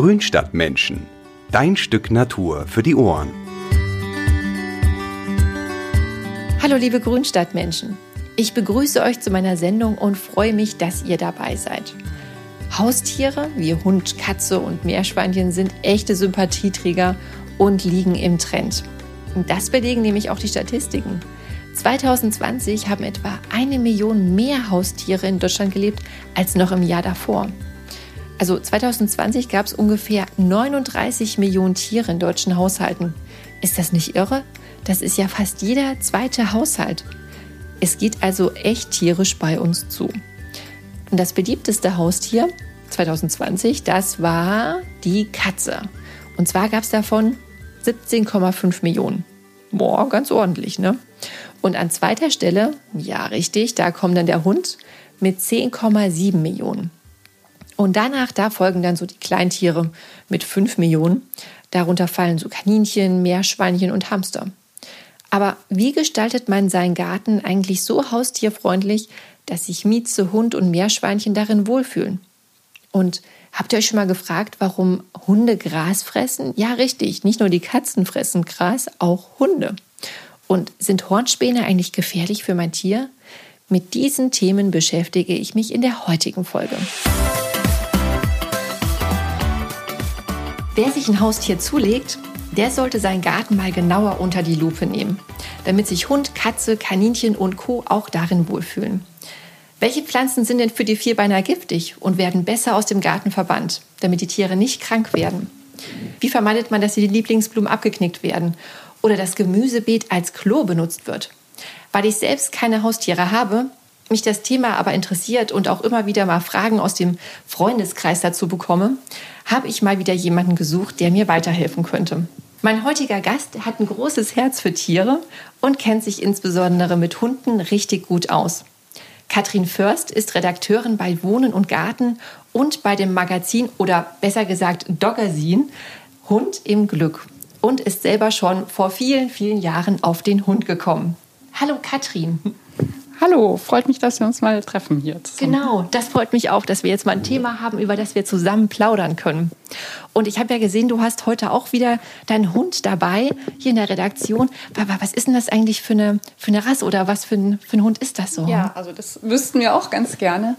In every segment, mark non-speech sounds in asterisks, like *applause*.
Grünstadtmenschen. Dein Stück Natur für die Ohren. Hallo liebe Grünstadtmenschen. Ich begrüße euch zu meiner Sendung und freue mich, dass ihr dabei seid. Haustiere wie Hund, Katze und Meerschweinchen sind echte Sympathieträger und liegen im Trend. Und das belegen nämlich auch die Statistiken. 2020 haben etwa eine Million mehr Haustiere in Deutschland gelebt als noch im Jahr davor. Also 2020 gab es ungefähr 39 Millionen Tiere in deutschen Haushalten. Ist das nicht irre? Das ist ja fast jeder zweite Haushalt. Es geht also echt tierisch bei uns zu. Und das beliebteste Haustier 2020, das war die Katze. Und zwar gab es davon 17,5 Millionen. Boah, ganz ordentlich, ne? Und an zweiter Stelle, ja richtig, da kommt dann der Hund mit 10,7 Millionen. Und danach, da folgen dann so die Kleintiere mit 5 Millionen. Darunter fallen so Kaninchen, Meerschweinchen und Hamster. Aber wie gestaltet man seinen Garten eigentlich so haustierfreundlich, dass sich Mieze, Hund und Meerschweinchen darin wohlfühlen? Und habt ihr euch schon mal gefragt, warum Hunde Gras fressen? Ja, richtig, nicht nur die Katzen fressen Gras, auch Hunde. Und sind Hornspäne eigentlich gefährlich für mein Tier? Mit diesen Themen beschäftige ich mich in der heutigen Folge. Wer sich ein Haustier zulegt, der sollte seinen Garten mal genauer unter die Lupe nehmen, damit sich Hund, Katze, Kaninchen und Co. auch darin wohlfühlen. Welche Pflanzen sind denn für die Vierbeiner giftig und werden besser aus dem Garten verbannt, damit die Tiere nicht krank werden? Wie vermeidet man, dass die Lieblingsblumen abgeknickt werden oder das Gemüsebeet als Klo benutzt wird. Weil ich selbst keine Haustiere habe, mich das Thema aber interessiert und auch immer wieder mal Fragen aus dem Freundeskreis dazu bekomme, habe ich mal wieder jemanden gesucht, der mir weiterhelfen könnte. Mein heutiger Gast hat ein großes Herz für Tiere und kennt sich insbesondere mit Hunden richtig gut aus. Katrin Först ist Redakteurin bei Wohnen und Garten und bei dem Magazin oder besser gesagt Doggersin Hund im Glück und ist selber schon vor vielen, vielen Jahren auf den Hund gekommen. Hallo Katrin. Hallo, freut mich, dass wir uns mal treffen hier. Zusammen. Genau, das freut mich auch, dass wir jetzt mal ein Thema haben, über das wir zusammen plaudern können. Und ich habe ja gesehen, du hast heute auch wieder deinen Hund dabei hier in der Redaktion. Was ist denn das eigentlich für eine, für eine Rasse oder was für ein, für ein Hund ist das so? Ja, also das wüssten wir auch ganz gerne.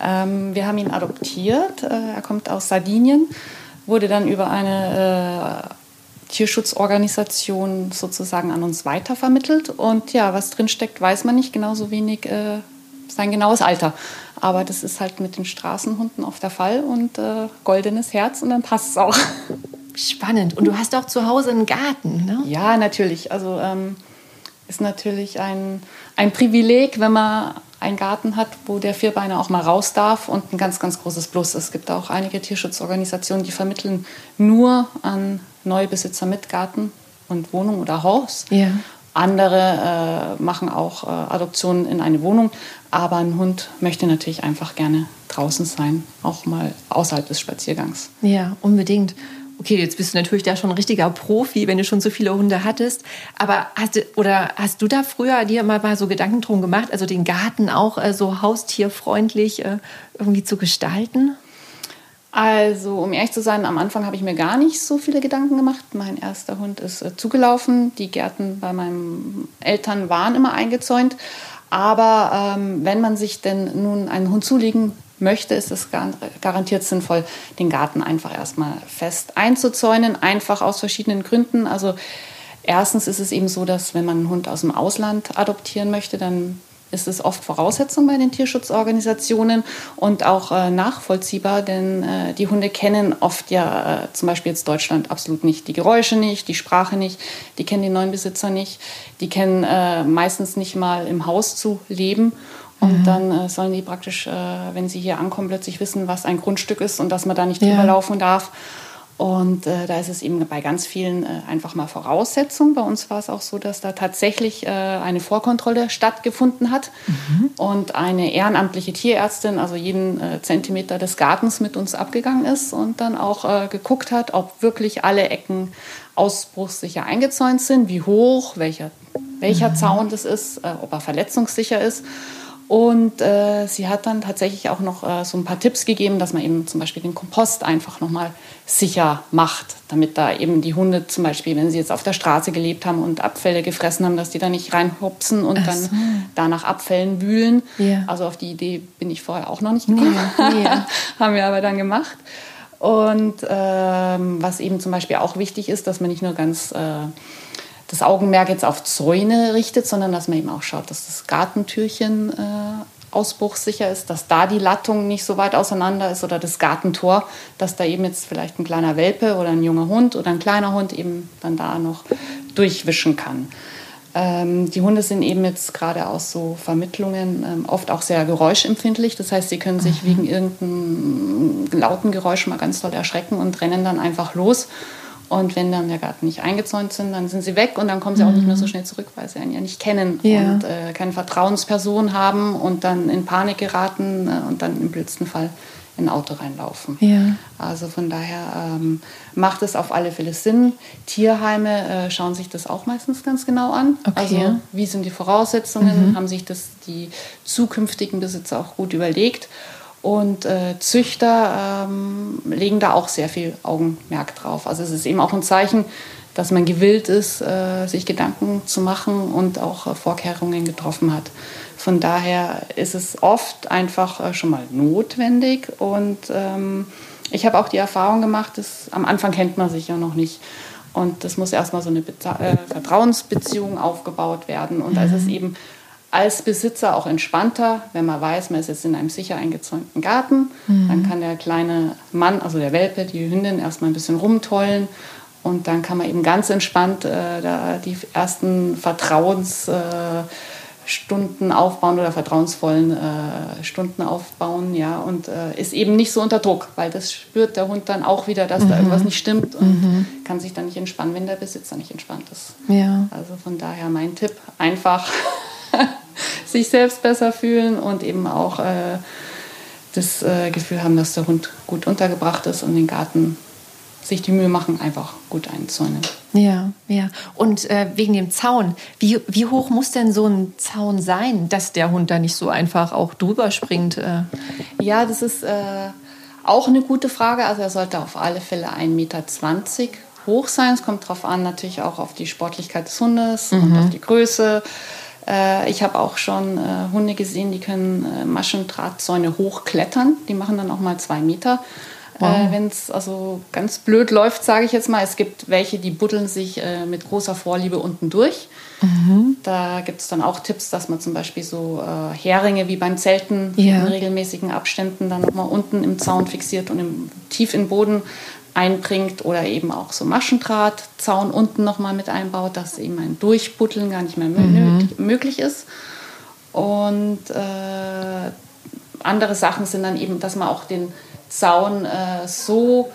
Ähm, wir haben ihn adoptiert. Äh, er kommt aus Sardinien, wurde dann über eine äh, Tierschutzorganisation sozusagen an uns weitervermittelt. Und ja, was drinsteckt, weiß man nicht, genauso wenig äh, sein genaues Alter. Aber das ist halt mit den Straßenhunden oft der Fall und äh, goldenes Herz und dann passt es auch. Spannend. Und du hast auch zu Hause einen Garten, ne? Ja, natürlich. Also ähm, ist natürlich ein, ein Privileg, wenn man einen Garten hat, wo der Vierbeiner auch mal raus darf und ein ganz, ganz großes Plus. Es gibt auch einige Tierschutzorganisationen, die vermitteln nur an Neubesitzer mit Garten und Wohnung oder Haus. Ja. Andere äh, machen auch äh, Adoptionen in eine Wohnung, aber ein Hund möchte natürlich einfach gerne draußen sein, auch mal außerhalb des Spaziergangs. Ja, unbedingt. Okay, jetzt bist du natürlich da schon ein richtiger Profi, wenn du schon so viele Hunde hattest. Aber hast du, oder hast du da früher dir mal, mal so Gedanken drum gemacht, also den Garten auch äh, so haustierfreundlich äh, irgendwie zu gestalten? Also, um ehrlich zu sein, am Anfang habe ich mir gar nicht so viele Gedanken gemacht. Mein erster Hund ist äh, zugelaufen. Die Gärten bei meinen Eltern waren immer eingezäunt. Aber ähm, wenn man sich denn nun einen Hund zulegen möchte, ist es garantiert sinnvoll, den Garten einfach erstmal fest einzuzäunen. Einfach aus verschiedenen Gründen. Also, erstens ist es eben so, dass wenn man einen Hund aus dem Ausland adoptieren möchte, dann ist es oft Voraussetzung bei den Tierschutzorganisationen und auch äh, nachvollziehbar, denn äh, die Hunde kennen oft ja äh, zum Beispiel jetzt Deutschland absolut nicht die Geräusche nicht, die Sprache nicht, die kennen den neuen Besitzer nicht, die kennen äh, meistens nicht mal im Haus zu leben. Und mhm. dann äh, sollen die praktisch, äh, wenn sie hier ankommen, plötzlich wissen, was ein Grundstück ist und dass man da nicht drüber laufen darf. Und äh, da ist es eben bei ganz vielen äh, einfach mal Voraussetzung. Bei uns war es auch so, dass da tatsächlich äh, eine Vorkontrolle stattgefunden hat mhm. und eine ehrenamtliche Tierärztin also jeden äh, Zentimeter des Gartens mit uns abgegangen ist und dann auch äh, geguckt hat, ob wirklich alle Ecken ausbruchssicher eingezäunt sind, wie hoch, welcher, welcher mhm. Zaun das ist, äh, ob er verletzungssicher ist. Und äh, sie hat dann tatsächlich auch noch äh, so ein paar Tipps gegeben, dass man eben zum Beispiel den Kompost einfach nochmal sicher macht, damit da eben die Hunde zum Beispiel, wenn sie jetzt auf der Straße gelebt haben und Abfälle gefressen haben, dass die da nicht reinhupsen und dann so. da nach Abfällen wühlen. Ja. Also auf die Idee bin ich vorher auch noch nicht gekommen. Nee, nee. *laughs* haben wir aber dann gemacht. Und ähm, was eben zum Beispiel auch wichtig ist, dass man nicht nur ganz äh, das Augenmerk jetzt auf Zäune richtet, sondern dass man eben auch schaut, dass das Gartentürchen äh, ausbruchssicher ist, dass da die Lattung nicht so weit auseinander ist oder das Gartentor, dass da eben jetzt vielleicht ein kleiner Welpe oder ein junger Hund oder ein kleiner Hund eben dann da noch durchwischen kann. Ähm, die Hunde sind eben jetzt gerade aus so Vermittlungen ähm, oft auch sehr geräuschempfindlich. Das heißt, sie können sich mhm. wegen irgendeinem lauten Geräusch mal ganz toll erschrecken und rennen dann einfach los. Und wenn dann der Garten nicht eingezäunt sind, dann sind sie weg und dann kommen sie auch nicht mehr so mhm. schnell zurück, weil sie einen ja nicht kennen ja. und äh, keine Vertrauensperson haben und dann in Panik geraten äh, und dann im blödsten Fall in ein Auto reinlaufen. Ja. Also von daher ähm, macht es auf alle Fälle Sinn. Tierheime äh, schauen sich das auch meistens ganz genau an. Okay. Also wie sind die Voraussetzungen? Mhm. Haben sich das die zukünftigen Besitzer auch gut überlegt? Und äh, Züchter ähm, legen da auch sehr viel Augenmerk drauf. Also es ist eben auch ein Zeichen, dass man gewillt ist, äh, sich Gedanken zu machen und auch äh, Vorkehrungen getroffen hat. Von daher ist es oft einfach äh, schon mal notwendig. Und ähm, ich habe auch die Erfahrung gemacht, dass am Anfang kennt man sich ja noch nicht. Und das muss erstmal so eine Beza äh, Vertrauensbeziehung aufgebaut werden. Und mhm. ist es mhm. eben als Besitzer auch entspannter, wenn man weiß, man ist jetzt in einem sicher eingezäunten Garten. Mhm. Dann kann der kleine Mann, also der Welpe, die Hündin erstmal ein bisschen rumtollen und dann kann man eben ganz entspannt äh, da die ersten Vertrauensstunden äh, aufbauen oder vertrauensvollen äh, Stunden aufbauen, ja, und äh, ist eben nicht so unter Druck, weil das spürt der Hund dann auch wieder, dass mhm. da irgendwas nicht stimmt und mhm. kann sich dann nicht entspannen, wenn der Besitzer nicht entspannt ist. Ja. Also von daher mein Tipp, einfach *laughs* sich selbst besser fühlen und eben auch äh, das äh, Gefühl haben, dass der Hund gut untergebracht ist und den Garten sich die Mühe machen, einfach gut einzäunen. Ja, ja. Und äh, wegen dem Zaun, wie, wie hoch muss denn so ein Zaun sein, dass der Hund da nicht so einfach auch drüber springt? Äh? Ja, das ist äh, auch eine gute Frage. Also er sollte auf alle Fälle 1,20 Meter hoch sein. Es kommt darauf an, natürlich auch auf die Sportlichkeit des Hundes mhm. und auf die Größe. Äh, ich habe auch schon äh, Hunde gesehen, die können äh, Maschendrahtzäune hochklettern. Die machen dann auch mal zwei Meter. Wow. Wenn es also ganz blöd läuft, sage ich jetzt mal, es gibt welche, die buddeln sich mit großer Vorliebe unten durch. Mhm. Da gibt es dann auch Tipps, dass man zum Beispiel so Heringe wie beim Zelten ja. in regelmäßigen Abständen dann nochmal unten im Zaun fixiert und im, tief in den Boden einbringt oder eben auch so Maschendrahtzaun unten nochmal mit einbaut, dass eben ein Durchbuddeln gar nicht mehr mhm. möglich ist. Und äh, andere Sachen sind dann eben, dass man auch den Zaun äh, so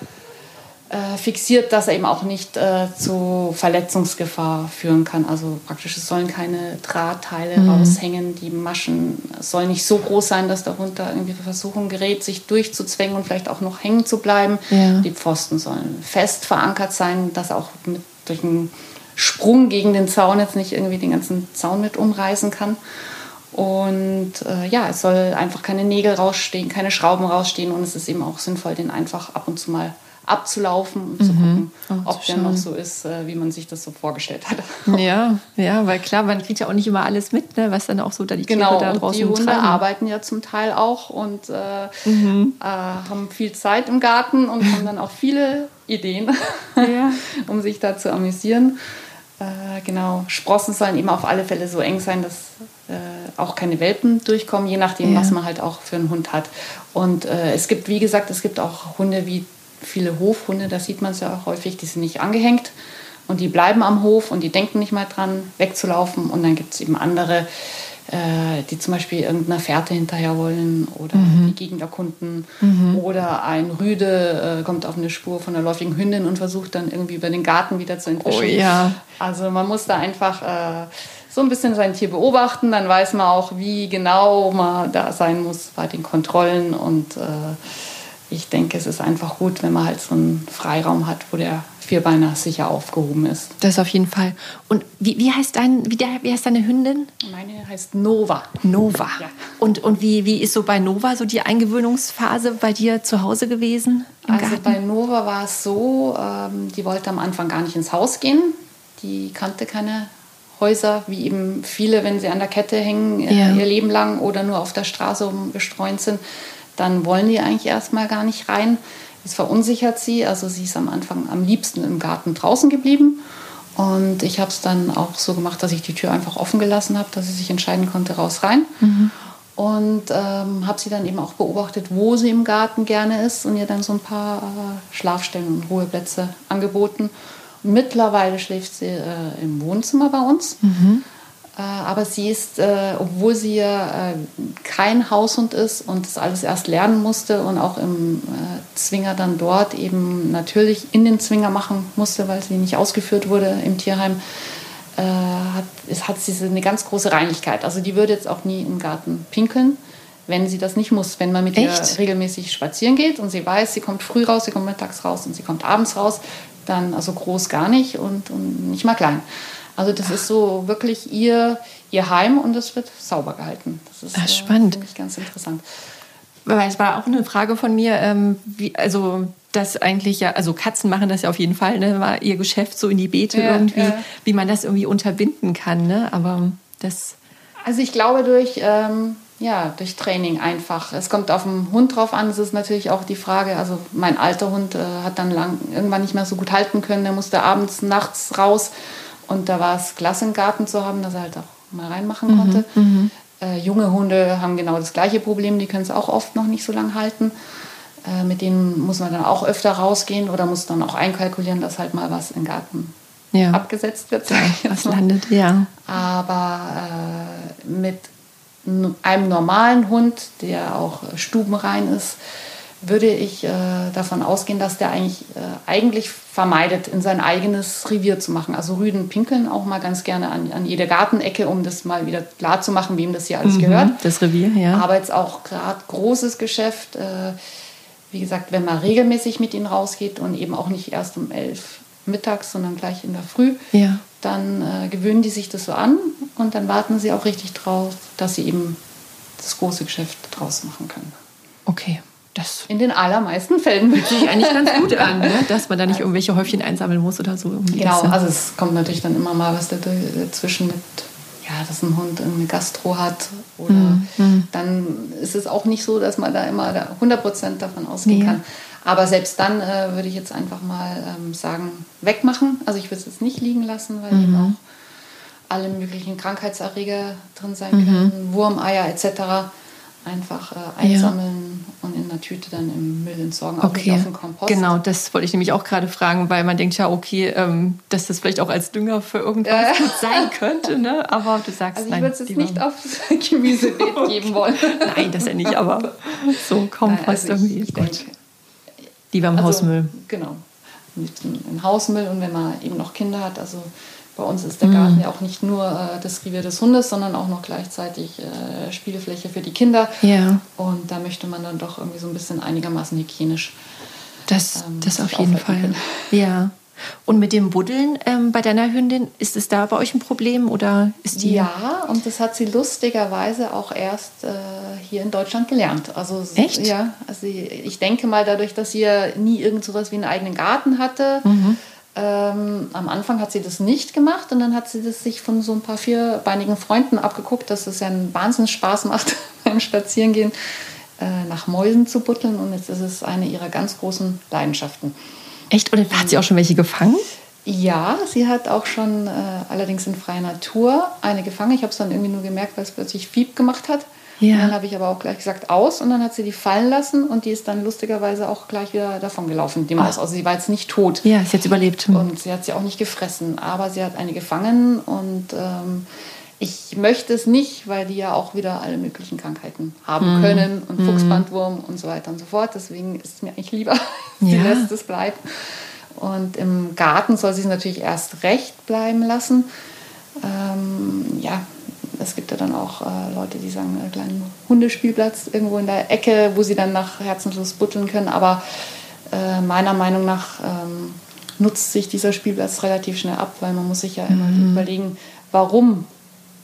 äh, fixiert, dass er eben auch nicht äh, zu Verletzungsgefahr führen kann. Also praktisch, es sollen keine Drahtteile mhm. raushängen, die Maschen sollen nicht so groß sein, dass der Hund da irgendwie Versuchung gerät, sich durchzuzwängen und vielleicht auch noch hängen zu bleiben. Ja. Die Pfosten sollen fest verankert sein, dass auch mit, durch einen Sprung gegen den Zaun jetzt nicht irgendwie den ganzen Zaun mit umreißen kann. Und äh, ja, es soll einfach keine Nägel rausstehen, keine Schrauben rausstehen und es ist eben auch sinnvoll, den einfach ab und zu mal abzulaufen und mhm. zu gucken, oh, ob der noch so ist, äh, wie man sich das so vorgestellt hat. Ja, *laughs* ja, weil klar, man kriegt ja auch nicht immer alles mit, ne, was dann auch so da die genau, Tiere da draußen die Hunde treiben. arbeiten ja zum Teil auch und äh, mhm. äh, haben viel Zeit im Garten und haben dann auch viele Ideen, *laughs* ja. *laughs* um sich da zu amüsieren. Äh, genau, Sprossen sollen eben auf alle Fälle so eng sein, dass äh, auch keine Welpen durchkommen, je nachdem, ja. was man halt auch für einen Hund hat. Und es gibt, wie gesagt, es gibt auch Hunde wie viele Hofhunde, da sieht man es ja auch häufig, die sind nicht angehängt und die bleiben am Hof und die denken nicht mal dran, wegzulaufen. Und dann gibt es eben andere, äh, die zum Beispiel irgendeiner Fährte hinterher wollen oder mhm. die Gegend erkunden. Mhm. Oder ein Rüde äh, kommt auf eine Spur von einer läufigen Hündin und versucht dann irgendwie über den Garten wieder zu entwischen. Oh, ja. Also man muss da einfach äh, so ein bisschen sein Tier beobachten, dann weiß man auch, wie genau man da sein muss bei den Kontrollen und äh, ich denke, es ist einfach gut, wenn man halt so einen Freiraum hat, wo der Vierbeiner sicher aufgehoben ist. Das auf jeden Fall. Und wie, wie, heißt, dein, wie, der, wie heißt deine Hündin? Meine heißt Nova. Nova. Ja. Und, und wie, wie ist so bei Nova so die Eingewöhnungsphase bei dir zu Hause gewesen? Also Garten? bei Nova war es so, ähm, die wollte am Anfang gar nicht ins Haus gehen. Die kannte keine Häuser, wie eben viele, wenn sie an der Kette hängen, äh, ja. ihr Leben lang oder nur auf der Straße umgestreunt sind, dann wollen die eigentlich erstmal gar nicht rein. Das verunsichert sie. Also sie ist am Anfang am liebsten im Garten draußen geblieben. Und ich habe es dann auch so gemacht, dass ich die Tür einfach offen gelassen habe, dass sie sich entscheiden konnte, raus, rein. Mhm. Und ähm, habe sie dann eben auch beobachtet, wo sie im Garten gerne ist und ihr dann so ein paar äh, Schlafstellen und Ruheplätze angeboten. Mittlerweile schläft sie äh, im Wohnzimmer bei uns. Mhm. Äh, aber sie ist, äh, obwohl sie ja äh, kein Haushund ist und das alles erst lernen musste und auch im Zwinger dann dort eben natürlich in den Zwinger machen musste, weil sie nicht ausgeführt wurde im Tierheim, hat, hat sie eine ganz große Reinigkeit. Also die würde jetzt auch nie im Garten pinkeln, wenn sie das nicht muss. Wenn man mit Echt? ihr regelmäßig spazieren geht und sie weiß, sie kommt früh raus, sie kommt mittags raus und sie kommt abends raus, dann also groß gar nicht und, und nicht mal klein. Also das Ach. ist so wirklich ihr, ihr Heim und es wird sauber gehalten. Das ist Ach, spannend. Äh, ganz interessant. Weil es war auch eine Frage von mir, ähm, wie, also das eigentlich ja, also Katzen machen das ja auf jeden Fall, ne, war ihr Geschäft so in die Beete ja, irgendwie, ja. wie man das irgendwie unterbinden kann, ne? Aber das. Also ich glaube durch, ähm, ja, durch Training einfach. Es kommt auf den Hund drauf an. Es ist natürlich auch die Frage, also mein alter Hund äh, hat dann lang, irgendwann nicht mehr so gut halten können. Der musste abends, nachts raus und da war es klasse, einen Garten zu haben, dass er halt auch mal reinmachen mhm, konnte. Mhm, äh, junge Hunde haben genau das gleiche Problem, die können es auch oft noch nicht so lange halten. Äh, mit denen muss man dann auch öfter rausgehen oder muss dann auch einkalkulieren, dass halt mal was im Garten ja. abgesetzt wird. Was landet, ja. Aber äh, mit einem normalen Hund, der auch stubenrein ist, würde ich äh, davon ausgehen, dass der eigentlich, äh, eigentlich vermeidet, in sein eigenes Revier zu machen. Also Rüden pinkeln auch mal ganz gerne an, an jede Gartenecke, um das mal wieder klar zu machen, wem das hier alles mhm, gehört. Das Revier, ja. Aber jetzt auch gerade großes Geschäft. Äh, wie gesagt, wenn man regelmäßig mit ihnen rausgeht und eben auch nicht erst um elf mittags, sondern gleich in der Früh, ja. dann äh, gewöhnen die sich das so an und dann warten sie auch richtig drauf, dass sie eben das große Geschäft draus machen können. Okay. Das in den allermeisten Fällen fühlt sich eigentlich ganz *laughs* gut an, ne? dass man da nicht irgendwelche Häufchen einsammeln muss oder so. Genau, also es kommt natürlich dann immer mal was dazwischen mit, ja, dass ein Hund eine Gastro hat oder mhm. dann ist es auch nicht so, dass man da immer 100% davon ausgehen ja. kann. Aber selbst dann äh, würde ich jetzt einfach mal ähm, sagen, wegmachen. Also ich würde es jetzt nicht liegen lassen, weil mhm. eben auch alle möglichen Krankheitserreger drin sein mhm. können, Wurmeier etc einfach äh, einsammeln ja. und in der Tüte dann im Müll entsorgen, auch okay. nicht auf dem Kompost. Genau, das wollte ich nämlich auch gerade fragen, weil man denkt ja, okay, ähm, dass das vielleicht auch als Dünger für irgendwas äh. gut sein *laughs* könnte, ne? aber du sagst Also ich würde es jetzt nicht aufs *laughs* Gemüsebeet *laughs* okay. geben wollen. Nein, das ja nicht, aber so Kompost also irgendwie. Ich, gut. Lieber im also, Hausmüll. Genau, im Hausmüll und wenn man eben noch Kinder hat, also bei uns ist der Garten mhm. ja auch nicht nur äh, das Revier des Hundes, sondern auch noch gleichzeitig äh, Spielfläche für die Kinder. Ja. Und da möchte man dann doch irgendwie so ein bisschen einigermaßen hygienisch. Das, ähm, das auf jeden Fall. Können. Ja. Und mit dem Buddeln ähm, bei deiner Hündin, ist es da bei euch ein Problem oder ist die? Ja, und das hat sie lustigerweise auch erst äh, hier in Deutschland gelernt. Also echt? Ja, also ich denke mal dadurch, dass sie ja nie irgend sowas wie einen eigenen Garten hatte. Mhm ähm, am Anfang hat sie das nicht gemacht und dann hat sie das sich von so ein paar vierbeinigen Freunden abgeguckt, dass es ja einen Wahnsinns Spaß macht *laughs* beim Spazierengehen äh, nach Mäusen zu butteln und jetzt ist es eine ihrer ganz großen Leidenschaften. Echt? Oder hat sie auch schon welche gefangen? Ja, sie hat auch schon äh, allerdings in freier Natur eine gefangen. Ich habe es dann irgendwie nur gemerkt, weil es plötzlich Fieb gemacht hat. Ja. dann habe ich aber auch gleich gesagt, aus. Und dann hat sie die fallen lassen und die ist dann lustigerweise auch gleich wieder davon gelaufen, die Maus. Also sie war jetzt nicht tot. Ja, sie hat überlebt. Und sie hat sie auch nicht gefressen. Aber sie hat eine gefangen und ähm, ich möchte es nicht, weil die ja auch wieder alle möglichen Krankheiten haben mhm. können und mhm. Fuchsbandwurm und so weiter und so fort. Deswegen ist es mir eigentlich lieber, *laughs* sie ja. lässt es bleiben. Und im Garten soll sie es natürlich erst recht bleiben lassen. Ähm, ja, es gibt ja dann auch äh, Leute, die sagen, einen kleinen Hundespielplatz irgendwo in der Ecke, wo sie dann nach Herzenslust butteln können. Aber äh, meiner Meinung nach ähm, nutzt sich dieser Spielplatz relativ schnell ab, weil man muss sich ja immer mhm. überlegen, warum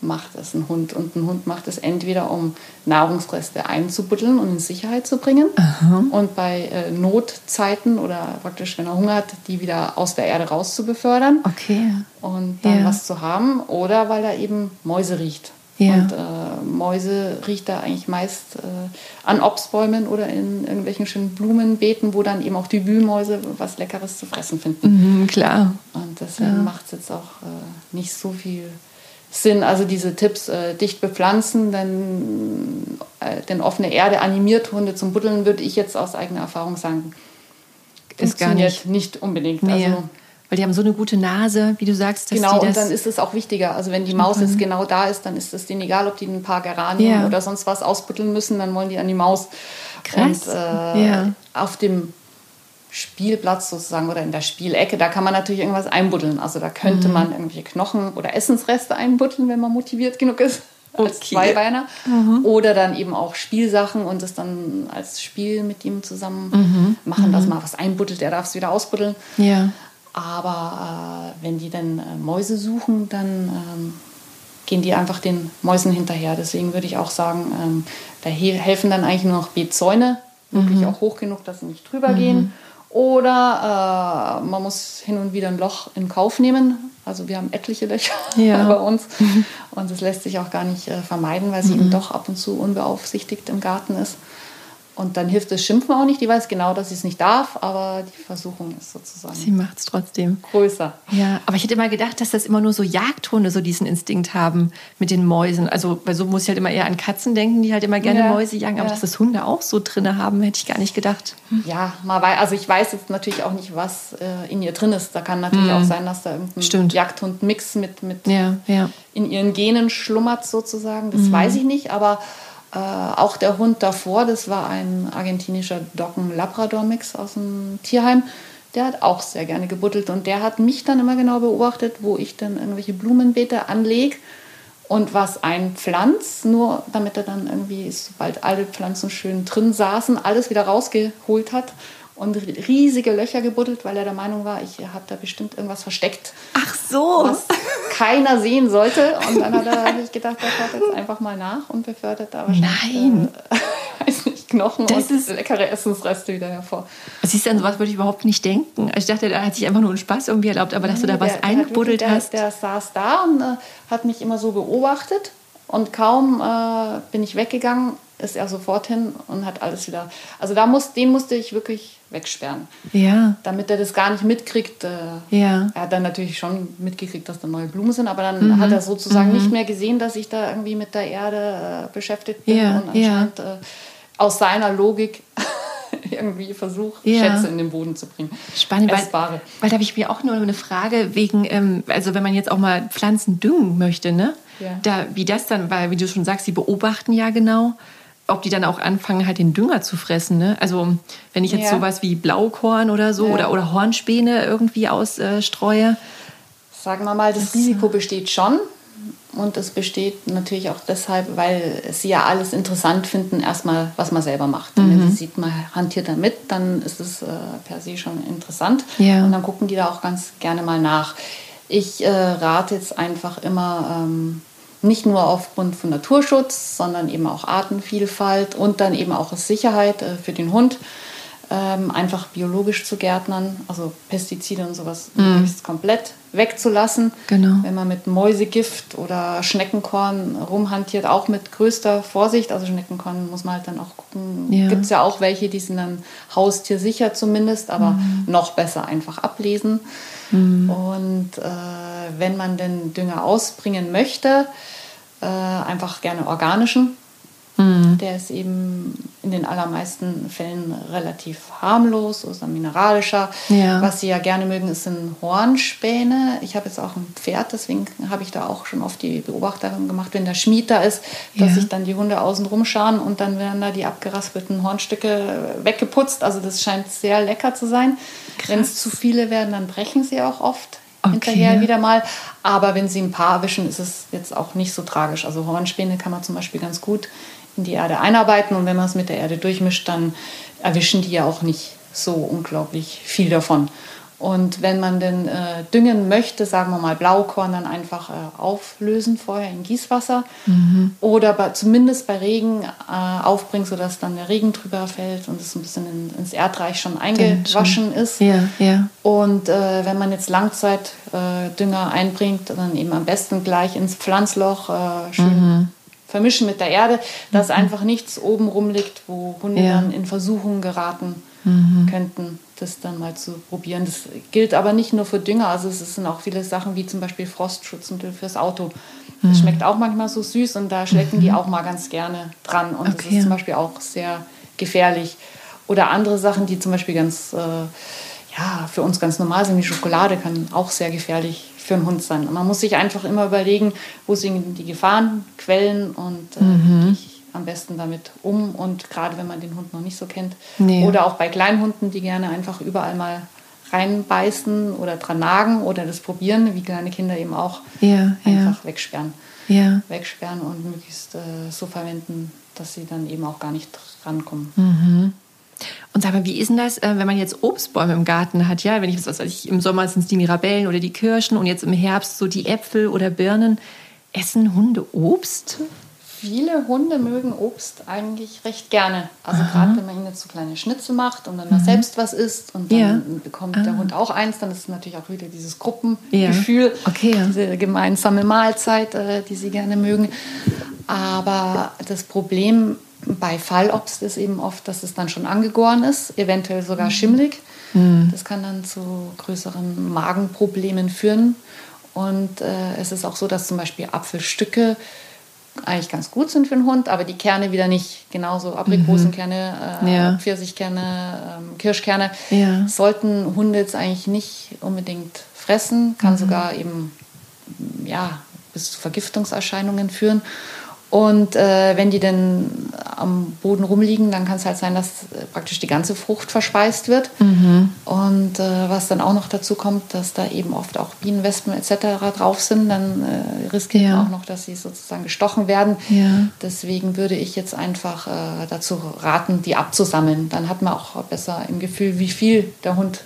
macht es ein Hund. Und ein Hund macht es entweder, um Nahrungsreste einzubuddeln und in Sicherheit zu bringen. Aha. Und bei äh, Notzeiten oder praktisch, wenn er Hunger hat, die wieder aus der Erde raus zu befördern. Okay. Und dann ja. was zu haben. Oder weil er eben Mäuse riecht. Ja. Und äh, Mäuse riecht er eigentlich meist äh, an Obstbäumen oder in irgendwelchen schönen Blumenbeeten, wo dann eben auch die Wühlmäuse was Leckeres zu fressen finden. Mhm, klar. Und deswegen ja. macht es jetzt auch äh, nicht so viel Sinn. Also diese Tipps, äh, dicht bepflanzen, dann äh, denn offene Erde animiert Hunde zum Buddeln, würde ich jetzt aus eigener Erfahrung sagen, ist gar nicht. nicht unbedingt. Nee. Also, weil die haben so eine gute Nase, wie du sagst. Dass genau, die das und dann ist es auch wichtiger. Also wenn die Maus jetzt genau da ist, dann ist es denen egal, ob die ein paar Geranien ja. oder sonst was ausbuddeln müssen, dann wollen die an die Maus. Krass. Und äh, ja. auf dem Spielplatz sozusagen oder in der Spielecke, da kann man natürlich irgendwas einbuddeln. Also da könnte mhm. man irgendwelche Knochen oder Essensreste einbuddeln, wenn man motiviert genug ist. *laughs* Als okay. Zweibeiner. Mhm. Oder dann eben auch Spielsachen und das dann als Spiel mit ihm zusammen mhm. machen, dass mhm. man was einbuddelt, er darf es wieder ausbuddeln. Ja. Aber äh, wenn die dann äh, Mäuse suchen, dann ähm, gehen die einfach den Mäusen hinterher. Deswegen würde ich auch sagen, ähm, da helfen dann eigentlich nur noch Beetzäune, wirklich mhm. auch hoch genug, dass sie nicht drüber gehen. Mhm. Oder äh, man muss hin und wieder ein Loch in Kauf nehmen. Also wir haben etliche Löcher *laughs* ja. bei uns. Und das lässt sich auch gar nicht äh, vermeiden, weil sie mhm. eben doch ab und zu unbeaufsichtigt im Garten ist. Und dann hilft das Schimpfen auch nicht. Die weiß genau, dass sie es nicht darf, aber die Versuchung ist sozusagen. Sie macht es trotzdem. Größer. Ja, aber ich hätte immer gedacht, dass das immer nur so Jagdhunde so diesen Instinkt haben mit den Mäusen. Also, weil so muss ich halt immer eher an Katzen denken, die halt immer gerne ja. Mäuse jagen. Aber ja. dass das Hunde auch so drin haben, hätte ich gar nicht gedacht. Ja, mal weil, also ich weiß jetzt natürlich auch nicht, was äh, in ihr drin ist. Da kann natürlich mhm. auch sein, dass da irgendein Jagdhund-Mix mit, mit ja, in ihren Genen schlummert sozusagen. Das mhm. weiß ich nicht, aber äh, auch der Hund davor, das war ein argentinischer Docken-Labrador-Mix aus dem Tierheim, der hat auch sehr gerne gebuddelt und der hat mich dann immer genau beobachtet, wo ich dann irgendwelche Blumenbeete anlege und was einpflanzt, nur damit er dann irgendwie, sobald alle Pflanzen schön drin saßen, alles wieder rausgeholt hat und riesige Löcher gebuddelt, weil er der Meinung war, ich habe da bestimmt irgendwas versteckt. Ach so. Was keiner sehen sollte. Und dann hat er *laughs* sich gedacht, er schaut jetzt einfach mal nach und befördert da wahrscheinlich Nein. Äh, *laughs* weiß nicht, Knochen das und ist leckere Essensreste wieder hervor. Siehst du, an sowas würde ich überhaupt nicht denken. Ich dachte, er hat sich einfach nur einen Spaß irgendwie erlaubt, aber dass du da was der, einbuddelt der, hast. Der, der saß da und äh, hat mich immer so beobachtet. Und kaum äh, bin ich weggegangen, ist er sofort hin und hat alles wieder. Also da muss, den musste ich wirklich wegsperren. Ja. Damit er das gar nicht mitkriegt. Äh, ja. Er hat dann natürlich schon mitgekriegt, dass da neue Blumen sind, aber dann mhm. hat er sozusagen mhm. nicht mehr gesehen, dass ich da irgendwie mit der Erde äh, beschäftigt bin ja. und anscheinend ja. äh, aus seiner Logik *laughs* irgendwie versucht, ja. Schätze in den Boden zu bringen. Spannend, weil, weil da habe ich mir auch nur eine Frage wegen, ähm, also wenn man jetzt auch mal Pflanzen düngen möchte, ne? Ja. Da, wie das dann, weil wie du schon sagst, sie beobachten ja genau ob die dann auch anfangen, halt den Dünger zu fressen. Ne? Also wenn ich jetzt ja. sowas wie Blaukorn oder so ja. oder, oder Hornspäne irgendwie ausstreue. Sagen wir mal, das, das Risiko besteht schon. Und es besteht natürlich auch deshalb, weil sie ja alles interessant finden, erstmal, was man selber macht. Mhm. Wenn sie sieht, man hantiert damit, dann ist es äh, per se schon interessant. Ja. Und dann gucken die da auch ganz gerne mal nach. Ich äh, rate jetzt einfach immer, ähm, nicht nur aufgrund von Naturschutz, sondern eben auch Artenvielfalt und dann eben auch Sicherheit äh, für den Hund. Ähm, einfach biologisch zu gärtnern, also Pestizide und sowas mm. komplett wegzulassen. Genau. Wenn man mit Mäusegift oder Schneckenkorn rumhantiert, auch mit größter Vorsicht. Also Schneckenkorn muss man halt dann auch gucken. Ja. Gibt es ja auch welche, die sind dann haustiersicher zumindest, aber mm. noch besser einfach ablesen. Mm. Und äh, wenn man den Dünger ausbringen möchte, äh, einfach gerne organischen. Mhm. Der ist eben in den allermeisten Fällen relativ harmlos oder mineralischer. Ja. Was sie ja gerne mögen, ist sind Hornspäne. Ich habe jetzt auch ein Pferd, deswegen habe ich da auch schon oft die Beobachterin gemacht, wenn der Schmied da ist, dass ja. sich dann die Hunde außen rumscharen und dann werden da die abgeraspelten Hornstücke weggeputzt. Also das scheint sehr lecker zu sein. Wenn es zu viele werden, dann brechen sie auch oft okay. hinterher wieder mal. Aber wenn sie ein paar erwischen, ist es jetzt auch nicht so tragisch. Also Hornspäne kann man zum Beispiel ganz gut in die Erde einarbeiten und wenn man es mit der Erde durchmischt, dann erwischen die ja auch nicht so unglaublich viel davon. Und wenn man denn äh, düngen möchte, sagen wir mal Blaukorn, dann einfach äh, auflösen vorher in Gießwasser mhm. oder bei, zumindest bei Regen äh, aufbringen, sodass dann der Regen drüber fällt und es ein bisschen in, ins Erdreich schon eingewaschen schon. ist. Ja, ja. Und äh, wenn man jetzt Langzeitdünger einbringt, dann eben am besten gleich ins Pflanzloch äh, schön mhm. vermischen mit der Erde, dass mhm. einfach nichts oben rumliegt, wo Hunde ja. dann in Versuchung geraten mhm. könnten das dann mal zu probieren. Das gilt aber nicht nur für Dünger, also es sind auch viele Sachen wie zum Beispiel Frostschutzmittel fürs Auto. Das mhm. schmeckt auch manchmal so süß und da schlecken mhm. die auch mal ganz gerne dran. Und okay. das ist zum Beispiel auch sehr gefährlich. Oder andere Sachen, die zum Beispiel ganz, äh, ja, für uns ganz normal sind, wie Schokolade, kann auch sehr gefährlich für einen Hund sein. Und man muss sich einfach immer überlegen, wo sind die Gefahrenquellen und äh, mhm. die am besten damit um und gerade wenn man den Hund noch nicht so kennt. Nee. Oder auch bei kleinen Hunden, die gerne einfach überall mal reinbeißen oder dran nagen oder das probieren, wie kleine Kinder eben auch, ja, einfach ja. wegsperren. Ja. Wegsperren und möglichst äh, so verwenden, dass sie dann eben auch gar nicht rankommen. Mhm. Und sag mal, wie ist denn das, äh, wenn man jetzt Obstbäume im Garten hat? Ja, wenn ich was weiß ich, im Sommer sind es die Mirabellen oder die Kirschen und jetzt im Herbst so die Äpfel oder Birnen. Essen Hunde Obst? Viele Hunde mögen Obst eigentlich recht gerne. Also gerade wenn man ihnen jetzt so kleine Schnitzel macht und dann mhm. selbst was isst und dann ja. bekommt ah. der Hund auch eins, dann ist es natürlich auch wieder dieses Gruppengefühl, ja. okay, ja. diese gemeinsame Mahlzeit, äh, die sie gerne mögen. Aber das Problem bei Fallobst ist eben oft, dass es dann schon angegoren ist, eventuell sogar mhm. schimmelig. Mhm. Das kann dann zu größeren Magenproblemen führen. Und äh, es ist auch so, dass zum Beispiel Apfelstücke eigentlich ganz gut sind für einen Hund, aber die Kerne wieder nicht. Genauso Aprikosenkerne, äh, ja. Pfirsichkerne, äh, Kirschkerne ja. sollten Hunde jetzt eigentlich nicht unbedingt fressen, kann mhm. sogar eben ja, bis zu Vergiftungserscheinungen führen. Und äh, wenn die dann am Boden rumliegen, dann kann es halt sein, dass äh, praktisch die ganze Frucht verspeist wird. Mhm. Und äh, was dann auch noch dazu kommt, dass da eben oft auch Bienen, Wespen etc. drauf sind, dann äh, riskiert ja. man auch noch, dass sie sozusagen gestochen werden. Ja. Deswegen würde ich jetzt einfach äh, dazu raten, die abzusammeln. Dann hat man auch besser im Gefühl, wie viel der Hund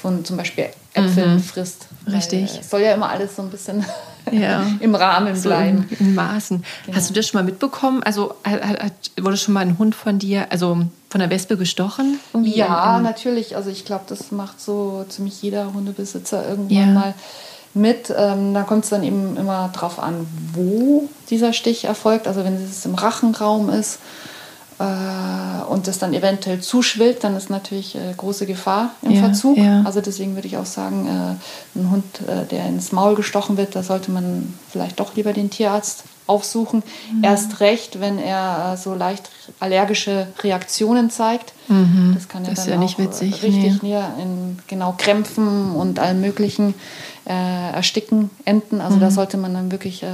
von zum Beispiel Äpfeln mhm. frisst. Richtig. Es soll ja immer alles so ein bisschen ja. *laughs* im Rahmen so bleiben. In, in Maßen. Genau. Hast du das schon mal mitbekommen? Also hat, hat, wurde schon mal ein Hund von dir, also von der Wespe gestochen? Irgendwie ja, in, in natürlich. Also ich glaube, das macht so ziemlich jeder Hundebesitzer irgendwann ja. mal mit. Ähm, da kommt es dann eben immer drauf an, wo dieser Stich erfolgt. Also wenn es im Rachenraum ist und das dann eventuell zuschwillt, dann ist natürlich äh, große Gefahr im ja, Verzug. Ja. Also deswegen würde ich auch sagen, äh, ein Hund, äh, der ins Maul gestochen wird, da sollte man vielleicht doch lieber den Tierarzt aufsuchen. Mhm. Erst recht, wenn er äh, so leicht allergische Reaktionen zeigt. Mhm. Das kann ja das dann ja nicht auch witzig, richtig nee. in genau Krämpfen und allem möglichen äh, ersticken enden. Also mhm. da sollte man dann wirklich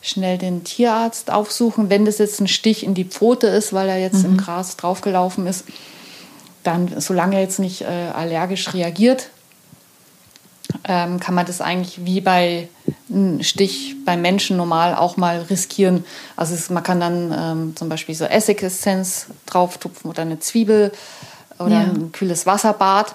schnell den Tierarzt aufsuchen. Wenn das jetzt ein Stich in die Pfote ist, weil er jetzt mhm. im Gras draufgelaufen ist, dann, solange er jetzt nicht äh, allergisch reagiert, ähm, kann man das eigentlich wie bei einem Stich beim Menschen normal auch mal riskieren. Also es, man kann dann ähm, zum Beispiel so Essigessenz drauftupfen oder eine Zwiebel oder ja. ein kühles Wasserbad.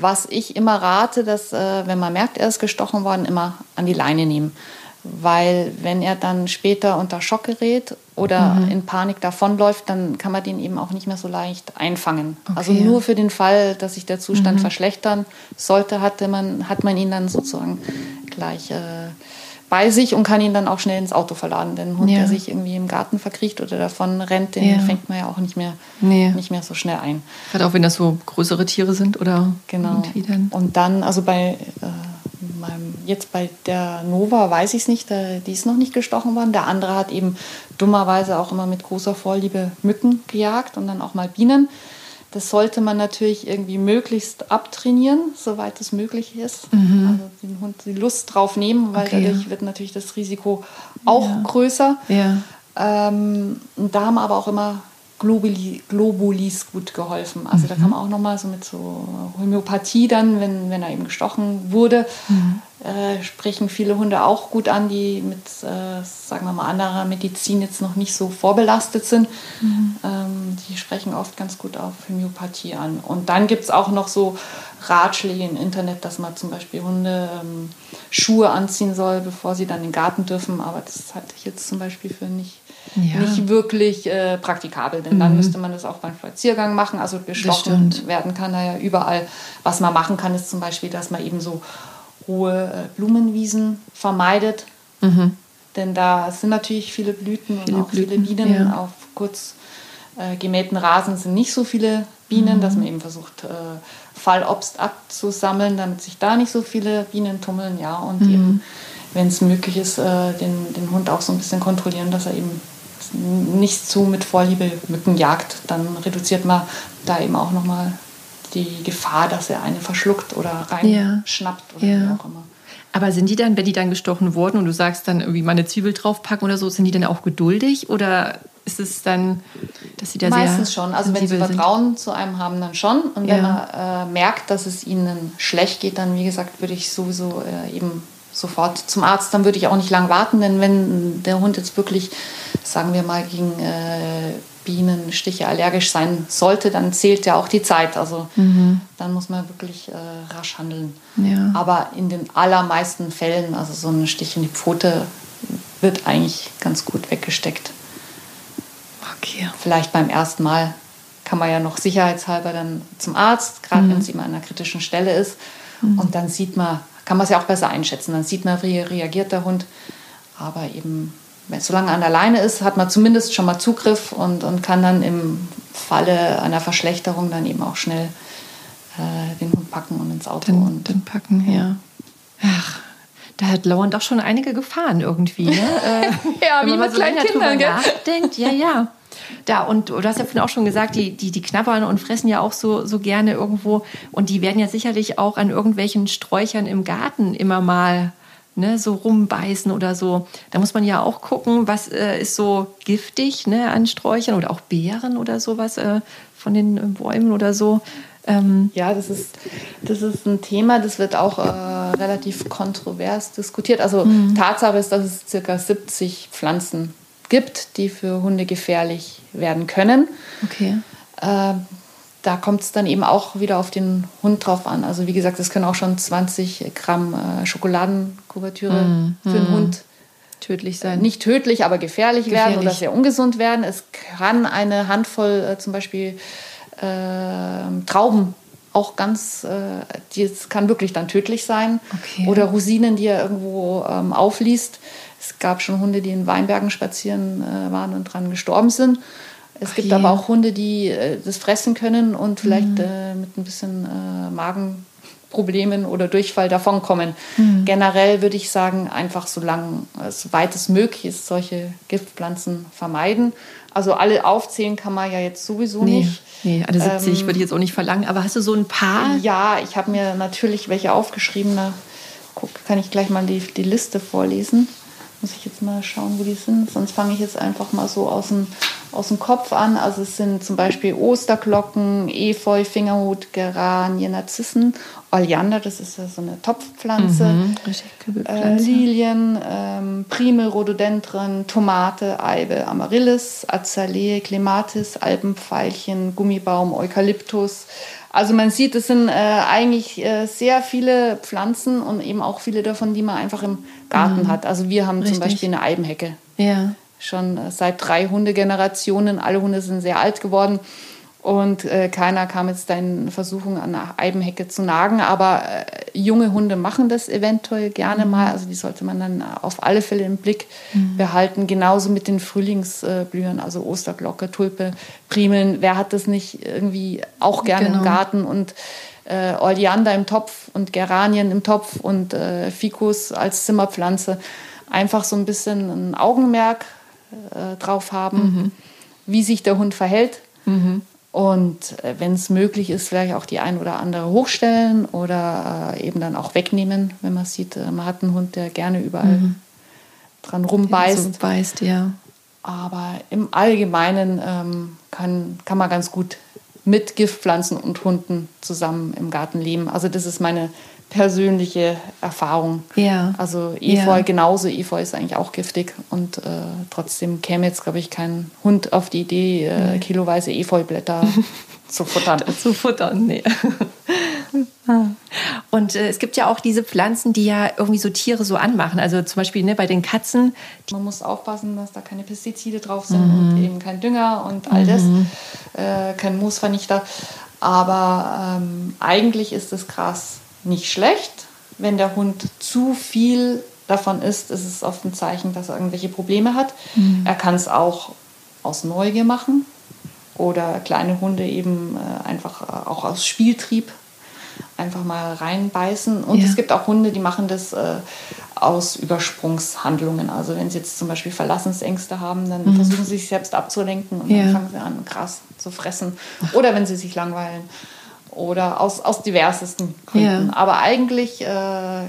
Was ich immer rate, dass, äh, wenn man merkt, er ist gestochen worden, immer an die Leine nehmen weil wenn er dann später unter Schock gerät oder mhm. in Panik davonläuft, dann kann man den eben auch nicht mehr so leicht einfangen. Okay. Also nur für den Fall, dass sich der Zustand mhm. verschlechtern sollte, hatte man, hat man ihn dann sozusagen gleich äh, bei sich und kann ihn dann auch schnell ins Auto verladen. Denn ein Hund, ja. der sich irgendwie im Garten verkriecht oder davon rennt, den ja. fängt man ja auch nicht mehr, nee. nicht mehr so schnell ein. Gerade auch wenn das so größere Tiere sind oder genau. Und dann, also bei äh, meinem, jetzt bei der Nova weiß ich es nicht, die ist noch nicht gestochen worden. Der andere hat eben dummerweise auch immer mit großer Vorliebe Mücken gejagt und dann auch mal Bienen. Das sollte man natürlich irgendwie möglichst abtrainieren, soweit es möglich ist. Mhm. Also den Hund die Lust drauf nehmen, weil okay, dadurch ja. wird natürlich das Risiko auch ja. größer. Ja. Ähm, da haben wir aber auch immer Globuli, Globulis gut geholfen. Also mhm. da kann man auch nochmal so mit so Homöopathie dann, wenn, wenn er eben gestochen wurde, mhm. äh, sprechen viele Hunde auch gut an, die mit, äh, sagen wir mal, anderer Medizin jetzt noch nicht so vorbelastet sind. Mhm. Ähm, die sprechen oft ganz gut auf Homöopathie an. Und dann gibt es auch noch so Ratschläge im Internet, dass man zum Beispiel Hunde ähm, Schuhe anziehen soll, bevor sie dann in den Garten dürfen. Aber das halte ich jetzt zum Beispiel für nicht ja. nicht wirklich äh, praktikabel, denn mhm. dann müsste man das auch beim Spaziergang machen. Also gestochen werden kann er ja überall. Was man machen kann, ist zum Beispiel, dass man eben so hohe äh, Blumenwiesen vermeidet. Mhm. Denn da sind natürlich viele Blüten viele und auch Blüten, viele Bienen. Ja. Auf kurz äh, gemähten Rasen sind nicht so viele Bienen, mhm. dass man eben versucht, äh, Fallobst abzusammeln, damit sich da nicht so viele Bienen tummeln. Ja, und mhm. eben, wenn es möglich ist, äh, den, den Hund auch so ein bisschen kontrollieren, dass er eben nicht zu mit Vorliebe Mücken jagt, dann reduziert man da eben auch nochmal die Gefahr, dass er eine verschluckt oder reinschnappt ja. oder ja. wie auch immer. Aber sind die dann, wenn die dann gestochen wurden und du sagst dann irgendwie mal eine Zwiebel draufpacken oder so, sind die dann auch geduldig oder ist es dann, dass sie da Meistens schon. Also wenn sie Vertrauen sind. zu einem haben, dann schon. Und wenn man äh, merkt, dass es ihnen schlecht geht, dann wie gesagt, würde ich sowieso äh, eben sofort zum Arzt. Dann würde ich auch nicht lang warten, denn wenn der Hund jetzt wirklich, sagen wir mal, gegen äh, Bienenstiche allergisch sein sollte, dann zählt ja auch die Zeit. Also mhm. dann muss man wirklich äh, rasch handeln. Ja. Aber in den allermeisten Fällen, also so ein Stich in die Pfote, wird eigentlich ganz gut weggesteckt. Okay. Vielleicht beim ersten Mal kann man ja noch sicherheitshalber dann zum Arzt, gerade mhm. wenn es immer an einer kritischen Stelle ist. Mhm. Und dann sieht man, kann man es ja auch besser einschätzen. Dann sieht man, wie reagiert der Hund. Aber eben, wenn es so lange an der Leine ist, hat man zumindest schon mal Zugriff und, und kann dann im Falle einer Verschlechterung dann eben auch schnell äh, den Hund packen und ins Auto. Den, und, den packen, ja. Ach, da hat Lauren doch schon einige Gefahren irgendwie. Ne? *laughs* Äh, ja, wie mit so kleinen Kindern? Nachdenkt. Ja, ja. Da, und du hast ja vorhin auch schon gesagt, die, die, die knabbern und fressen ja auch so, so gerne irgendwo. Und die werden ja sicherlich auch an irgendwelchen Sträuchern im Garten immer mal ne, so rumbeißen oder so. Da muss man ja auch gucken, was äh, ist so giftig ne, an Sträuchern oder auch Beeren oder sowas äh, von den Bäumen oder so. Ähm ja, das ist, das ist ein Thema, das wird auch äh, relativ kontrovers diskutiert. Also mhm. Tatsache ist, dass es circa 70 Pflanzen gibt, die für Hunde gefährlich werden können. Okay. Äh, da kommt es dann eben auch wieder auf den Hund drauf an. Also wie gesagt, es können auch schon 20 Gramm äh, Schokoladenkuvertüre mm, für einen mm. Hund tödlich sein. Nicht tödlich, aber gefährlich, gefährlich, werden oder sehr ungesund werden. Es kann eine Handvoll äh, zum Beispiel ähm, Trauben auch ganz, äh, die, es kann wirklich dann tödlich sein. Okay. Oder Rosinen, die er irgendwo ähm, aufliest. Es gab schon Hunde, die in Weinbergen spazieren äh, waren und dran gestorben sind. Es Ach gibt je. aber auch Hunde, die äh, das fressen können und vielleicht mhm. äh, mit ein bisschen äh, Magenproblemen oder Durchfall davonkommen. Mhm. Generell würde ich sagen, einfach solange, soweit es möglich ist, solche Giftpflanzen vermeiden. Also alle aufzählen kann man ja jetzt sowieso nee, nicht. Nee, alle 70 ähm, würde ich jetzt auch nicht verlangen. Aber hast du so ein paar? Ja, ich habe mir natürlich welche aufgeschrieben. Da kann ich gleich mal die, die Liste vorlesen. Muss ich jetzt mal schauen, wo die sind. Sonst fange ich jetzt einfach mal so aus dem, aus dem Kopf an. Also es sind zum Beispiel Osterglocken, Efeu, Fingerhut, Geranien, Narzissen, Oleander, das ist ja so eine Topfpflanze, mhm, äh, Lilien, ähm, Primel, Rhododendron, Tomate, Eibe, Amaryllis, Azalee, Clematis, Alpenpfeilchen, Gummibaum, Eukalyptus. Also man sieht, es sind äh, eigentlich äh, sehr viele Pflanzen und eben auch viele davon, die man einfach im Garten mhm. hat. Also wir haben Richtig. zum Beispiel eine Eibenhecke. Ja. Schon äh, seit drei Hundegenerationen. Alle Hunde sind sehr alt geworden. Und äh, keiner kam jetzt da in Versuchung, an einer Eibenhecke zu nagen. Aber äh, junge Hunde machen das eventuell gerne mhm. mal. Also die sollte man dann auf alle Fälle im Blick mhm. behalten. Genauso mit den Frühlingsblühern, also Osterglocke, Tulpe, Primeln. Wer hat das nicht irgendwie auch gerne genau. im Garten? Und äh, Oleander im Topf und Geranien im Topf und äh, Ficus als Zimmerpflanze. Einfach so ein bisschen ein Augenmerk äh, drauf haben, mhm. wie sich der Hund verhält. Mhm und äh, wenn es möglich ist, vielleicht auch die ein oder andere hochstellen oder äh, eben dann auch wegnehmen, wenn man sieht, äh, man hat einen Hund, der gerne überall mhm. dran rumbeißt. So beißt, ja. Aber im Allgemeinen ähm, kann, kann man ganz gut mit Giftpflanzen und Hunden zusammen im Garten leben. Also das ist meine persönliche Erfahrung. Ja. Also Efeu Ja. genauso. Efeu ist eigentlich auch giftig und äh, trotzdem käme jetzt, glaube ich, kein Hund auf die Idee, äh, kiloweise Efeublätter *laughs* zu futtern. zu futtern. Nee. *laughs* Und äh, es gibt ja auch diese Pflanzen, die ja irgendwie so Tiere so anmachen. Also zum Beispiel ne, bei den Katzen. Man muss aufpassen, dass da keine Pestizide drauf sind und eben kein Dünger und all das, äh, kein Moosvernichter. Aber ähm, eigentlich ist das Gras nicht schlecht. Wenn der Hund zu viel davon isst, ist es oft ein Zeichen, dass er irgendwelche Probleme hat. Er kann es auch aus Neugier machen oder kleine Hunde eben äh, einfach äh, auch aus Spieltrieb einfach mal reinbeißen. Und Ja. es gibt auch Hunde, die machen das äh, aus Übersprungshandlungen. Also wenn sie jetzt zum Beispiel Verlassensängste haben, dann versuchen sie sich selbst abzulenken und Mhm. Ja. dann fangen sie an, Gras zu fressen. Oder wenn sie sich langweilen. Oder aus, aus diversesten Gründen. Ja. Aber eigentlich, äh,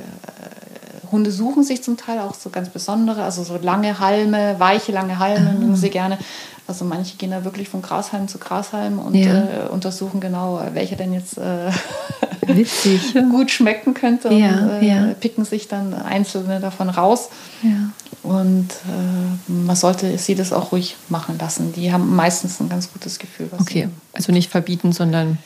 Hunde suchen sich zum Teil auch so ganz besondere, also so lange Halme, weiche lange Halme Ah. mögen sie gerne. Also manche gehen da wirklich von Grashalm zu Grashalm und Ja. äh, untersuchen genau, welcher denn jetzt äh, *laughs* Witzig. *laughs* gut schmecken könnte Ja, und äh, ja. picken sich dann einzelne davon raus. Ja. Und äh, man sollte sie das auch ruhig machen lassen. Die haben meistens ein ganz gutes Gefühl. Okay, also nicht verbieten, sondern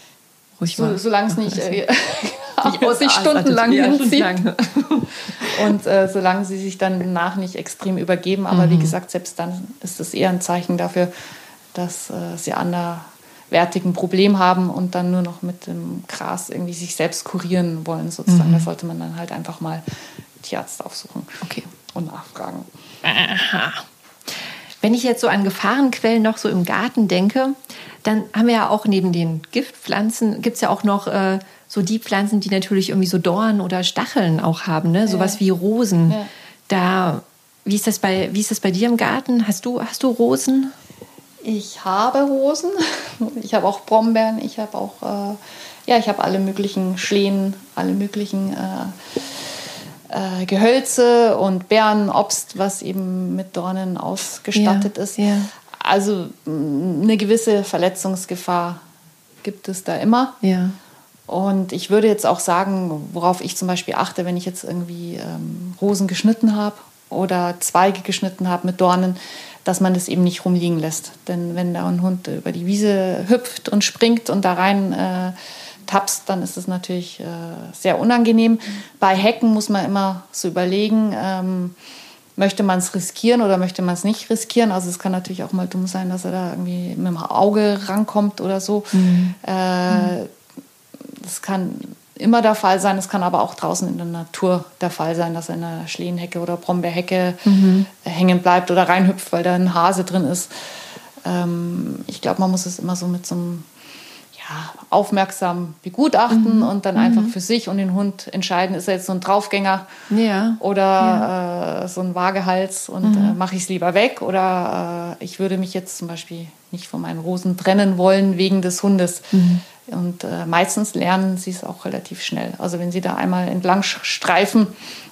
ruhig so, mal. solange es nicht, äh, *laughs* sich stundenlang hinzieht. *laughs* Und äh, solange sie sich dann danach nicht extrem übergeben, aber Mhm. wie gesagt, selbst dann ist es eher ein Zeichen dafür, dass äh, sie anderwertigen Problem haben und dann nur noch mit dem Gras irgendwie sich selbst kurieren wollen, sozusagen. Mhm. Da sollte man dann halt einfach mal Tierarzt aufsuchen Okay. und nachfragen. Wenn ich jetzt so an Gefahrenquellen noch so im Garten denke, dann haben wir ja auch neben den Giftpflanzen, gibt es ja auch noch äh, so die Pflanzen, die natürlich irgendwie so Dornen oder Stacheln auch haben, ne? sowas wie Rosen. Ja. Da, wie ist, das bei, wie ist das bei dir im Garten? Hast du, hast du Rosen? Ich habe Rosen, ich habe auch Brombeeren, ich habe auch, äh, ja, ich habe alle möglichen Schlehen, alle möglichen äh, äh, Gehölze und Beeren, Obst, was eben mit Dornen ausgestattet Ja, ist. ja. Also mh, eine gewisse Verletzungsgefahr gibt es da immer. Ja. Und ich würde jetzt auch sagen, worauf ich zum Beispiel achte, wenn ich jetzt irgendwie ähm, Rosen geschnitten habe oder Zweige geschnitten habe mit Dornen, dass man das eben nicht rumliegen lässt. Denn wenn da ein Hund über die Wiese hüpft und springt und da rein äh, tapst, dann ist es natürlich äh, sehr unangenehm. Bei Hecken muss man immer so überlegen, ähm, möchte man es riskieren oder möchte man es nicht riskieren. Also es kann natürlich auch mal dumm sein, dass er da irgendwie mit dem Auge rankommt oder so. Äh, das kann immer der Fall sein. Es kann aber auch draußen in der Natur der Fall sein, dass er in einer Schlehenhecke oder Brombeerhecke äh, hängen bleibt oder reinhüpft, weil da ein Hase drin ist. Ähm, ich glaube, man muss es immer so mit so einem ja, aufmerksam begutachten und dann einfach für sich und den Hund entscheiden, ist er jetzt so ein Draufgänger Ja. oder Äh, so ein Waagehals und äh, mache ich es lieber weg oder äh, ich würde mich jetzt zum Beispiel nicht von meinen Rosen trennen wollen wegen des Hundes. Und äh, meistens lernen sie es auch relativ schnell. Also wenn sie da einmal entlang streifen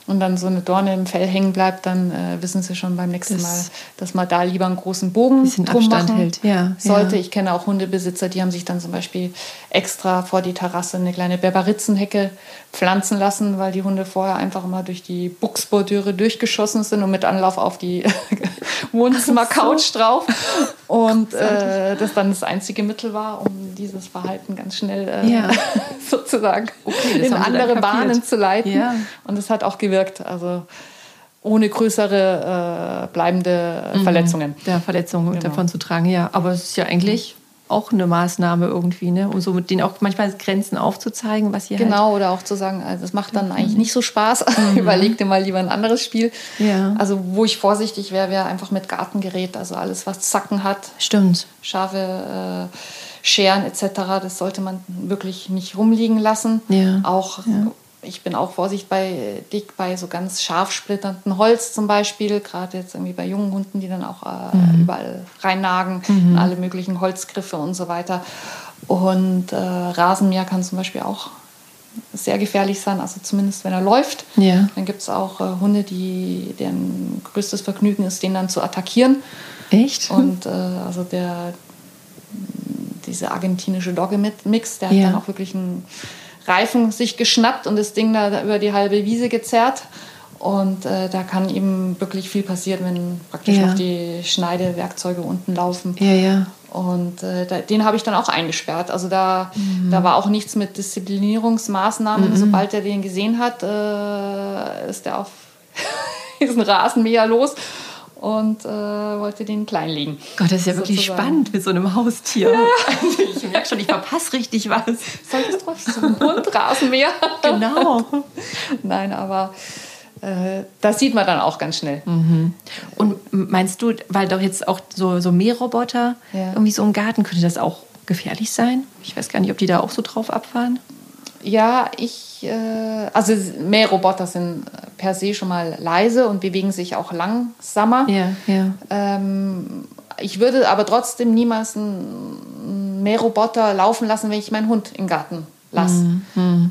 und dann so eine Dorne im Fell hängen bleibt, dann äh, wissen sie schon beim nächsten Das- Mal, dass man da lieber einen großen Bogen drum machen hält, ja, sollte. ja. Ich kenne auch Hundebesitzer, die haben sich dann zum Beispiel extra vor die Terrasse eine kleine Berberitzenhecke pflanzen lassen, weil die Hunde vorher einfach immer durch die Buchsbordüre durchgeschossen sind und mit Anlauf auf die *laughs* Wohnzimmercouch drauf. Und äh, das dann das einzige Mittel war, um dieses Verhalten ganz schnell äh, Ja. *laughs* sozusagen Okay, das in andere. Bahnen zu leiten. Und es hat auch gewirkt. Also ohne größere äh, bleibende Mhm. Verletzungen. Der Verletzung Genau. davon zu tragen, ja. Aber es ist ja eigentlich auch eine Maßnahme irgendwie, ne? Um so mit denen auch manchmal Grenzen aufzuzeigen, was halt Genau, oder auch zu sagen, also das macht dann eigentlich nicht so Spaß. *laughs* Überleg dir mal lieber ein anderes Spiel. Mhm. Ja. Also wo ich vorsichtig wäre, wäre einfach mit Gartengerät, also alles, was Zacken hat, Stimmt. scharfe äh, Scheren etc., das sollte man wirklich nicht rumliegen lassen. Ja. Auch ich bin auch vorsichtig bei dick bei so ganz scharf splitternden Holz zum Beispiel, gerade jetzt irgendwie bei jungen Hunden, die dann auch äh, Mhm. überall reinnagen, in alle möglichen Holzgriffe und so weiter. Und äh, Rasenmäher kann zum Beispiel auch sehr gefährlich sein, also zumindest wenn er läuft. Ja. Dann gibt es auch äh, Hunde, die deren größtes Vergnügen ist, den dann zu attackieren. Echt? Und äh, also der diese argentinische Dogge-Mix, der hat Ja. dann auch wirklich einen Reifen sich geschnappt und das Ding da über die halbe Wiese gezerrt. Und äh, da kann eben wirklich viel passieren, wenn praktisch Ja. noch die Schneidewerkzeuge unten laufen. ja, ja. Und äh, da, den habe ich dann auch eingesperrt. Also da, Mhm. da war auch nichts mit Disziplinierungsmaßnahmen. Sobald er den gesehen hat, äh, ist er auf *laughs* diesen Rasenmäher los und äh, wollte den kleinlegen. Gott, das ist ja wirklich Sozusagen. spannend mit so einem Haustier. Also *laughs* ich merke schon, ich verpasse richtig was. Solltest du so ein Hund, Rasenmäher? Genau. *laughs* Nein, aber äh, das sieht man dann auch ganz schnell. Und meinst du, weil doch jetzt auch so, so Mähroboter Ja. irgendwie so im Garten, könnte das auch gefährlich sein? Ich weiß gar nicht, ob die da auch so drauf abfahren. Ja, ich, äh, also Mähroboter sind per se schon mal leise und bewegen sich auch langsamer. Ja, ja. Ähm, ich würde aber trotzdem niemals einen Mähroboter laufen lassen, wenn ich meinen Hund im Garten lasse.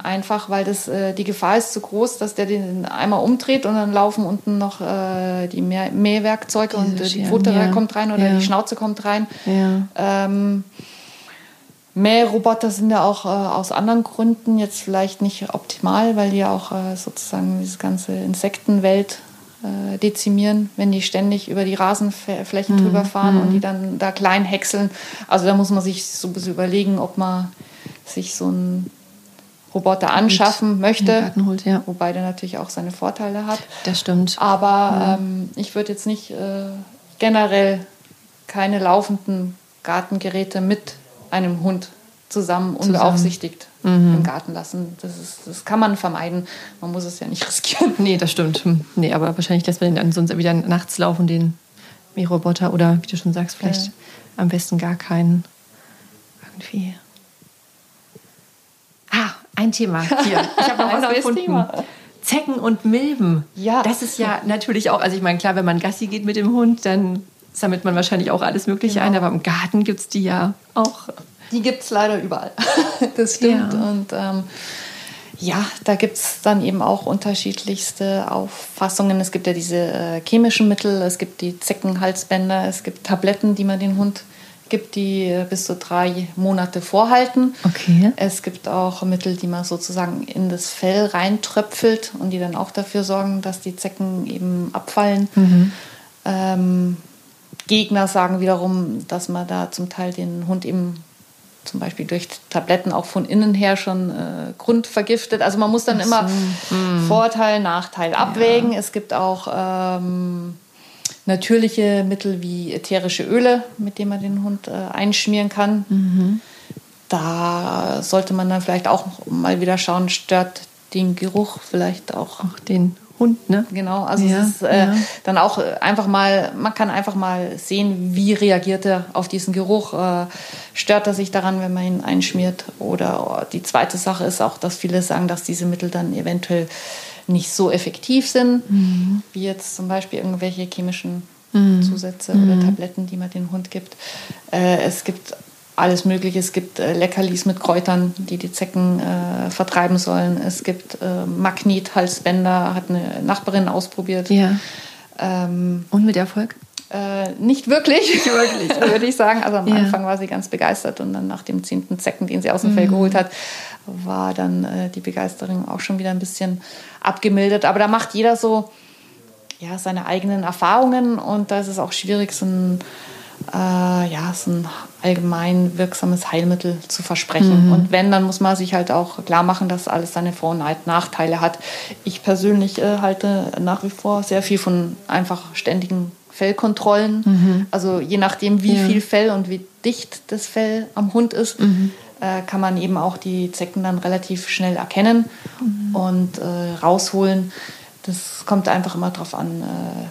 Einfach, weil das, äh, die Gefahr ist zu groß, dass der den einmal umdreht und dann laufen unten noch äh, die Mäh Mähwerkzeuge und äh, die Pfote ja. kommt rein oder Ja. die Schnauze kommt rein. Ja. Ähm, Mähroboter sind ja auch äh, aus anderen Gründen jetzt vielleicht nicht optimal, weil die ja auch äh, sozusagen diese ganze Insektenwelt äh, dezimieren, wenn die ständig über die Rasenflächen drüber fahren und die dann da klein häckseln. Also da muss man sich so ein bisschen überlegen, ob man sich so einen Roboter anschaffen den möchte, holt, ja. wobei der natürlich auch seine Vorteile hat. Das stimmt. Aber ähm, ich würde jetzt nicht äh, generell keine laufenden Gartengeräte mit einem Hund zusammen unbeaufsichtigt im Garten lassen. Das, ist, das kann man vermeiden. Man muss es ja nicht *laughs* riskieren. Nee, das stimmt. Hm. Nee, aber wahrscheinlich lässt man den dann sonst wieder nachts laufen, den Mähroboter. Oder wie du schon sagst, vielleicht Ja. am besten gar keinen. Irgendwie. Ah, ein Thema hier. *laughs* Ich habe noch Ein neues gefunden. Thema. Zecken und Milben. Ja. Das ist ja natürlich auch, also ich meine, klar, wenn man Gassi geht mit dem Hund, dann sammelt man wahrscheinlich auch alles Mögliche Genau. ein, aber im Garten gibt es die ja auch. Die gibt es leider überall. *laughs* das stimmt. Ja. Und ähm, ja, da gibt es dann eben auch unterschiedlichste Auffassungen. Es gibt ja diese äh, chemischen Mittel, es gibt die Zeckenhalsbänder, es gibt Tabletten, die man den Hund gibt, die äh, bis zu drei Monate vorhalten. Okay. Es gibt auch Mittel, die man sozusagen in das Fell reintröpfelt und die dann auch dafür sorgen, dass die Zecken eben abfallen. Ähm, Gegner sagen wiederum, dass man da zum Teil den Hund eben zum Beispiel durch Tabletten auch von innen her schon äh, grundvergiftet. Also man muss dann immer Vorteil, Nachteil abwägen. Es gibt auch ähm, natürliche Mittel wie ätherische Öle, mit denen man den Hund äh, einschmieren kann. Da sollte man dann vielleicht auch mal wieder schauen, stört den Geruch vielleicht auch Auch den Hund, ne? Genau, also Ja, es ist äh, ja. dann auch äh, einfach mal, man kann einfach mal sehen, wie reagiert er auf diesen Geruch. Äh, stört er sich daran, wenn man ihn einschmiert? Oder oh, die zweite Sache ist auch, dass viele sagen, dass diese Mittel dann eventuell nicht so effektiv sind, Mhm. wie jetzt zum Beispiel irgendwelche chemischen Zusätze oder Tabletten, die man dem Hund gibt. Äh, es gibt alles Mögliche. Es gibt äh, Leckerlis mit Kräutern, die die Zecken äh, vertreiben sollen. Es gibt äh, Magnethalsbänder, hat eine Nachbarin ausprobiert. Ja. Ähm, Und mit Erfolg? äh, nicht wirklich, wirklich. *laughs* würde ich sagen. Also am Ja. Anfang war sie ganz begeistert und dann nach dem zehnten Zecken, den sie aus dem Mhm. Fell geholt hat, war dann äh, die Begeisterung auch schon wieder ein bisschen abgemildert. Aber da macht jeder so ja, seine eigenen Erfahrungen und da ist es auch schwierig, so ein, äh, ja, so ein allgemein wirksames Heilmittel zu versprechen. Und wenn, dann muss man sich halt auch klar machen, dass alles seine Vor- und Nachteile hat. Ich persönlich äh, halte nach wie vor sehr viel von einfach ständigen Fellkontrollen. Also je nachdem, wie Ja. viel Fell und wie dicht das Fell am Hund ist, äh, kann man eben auch die Zecken dann relativ schnell erkennen und äh, rausholen. Das kommt einfach immer darauf an, äh,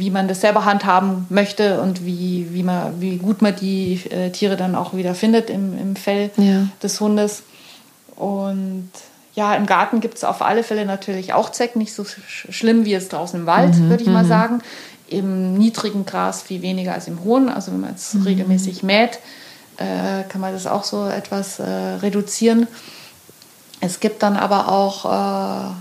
wie man das selber handhaben möchte und wie, wie, man, wie gut man die äh, Tiere dann auch wieder findet im, im Fell Ja. des Hundes. Und ja, im Garten gibt es auf alle Fälle natürlich auch Zecken, nicht so sch schlimm wie jetzt draußen im Wald, würde ich mal sagen. Im niedrigen Gras viel weniger als im hohen. Also wenn man jetzt regelmäßig mäht, äh, kann man das auch so etwas äh, reduzieren. Es gibt dann aber auch, äh,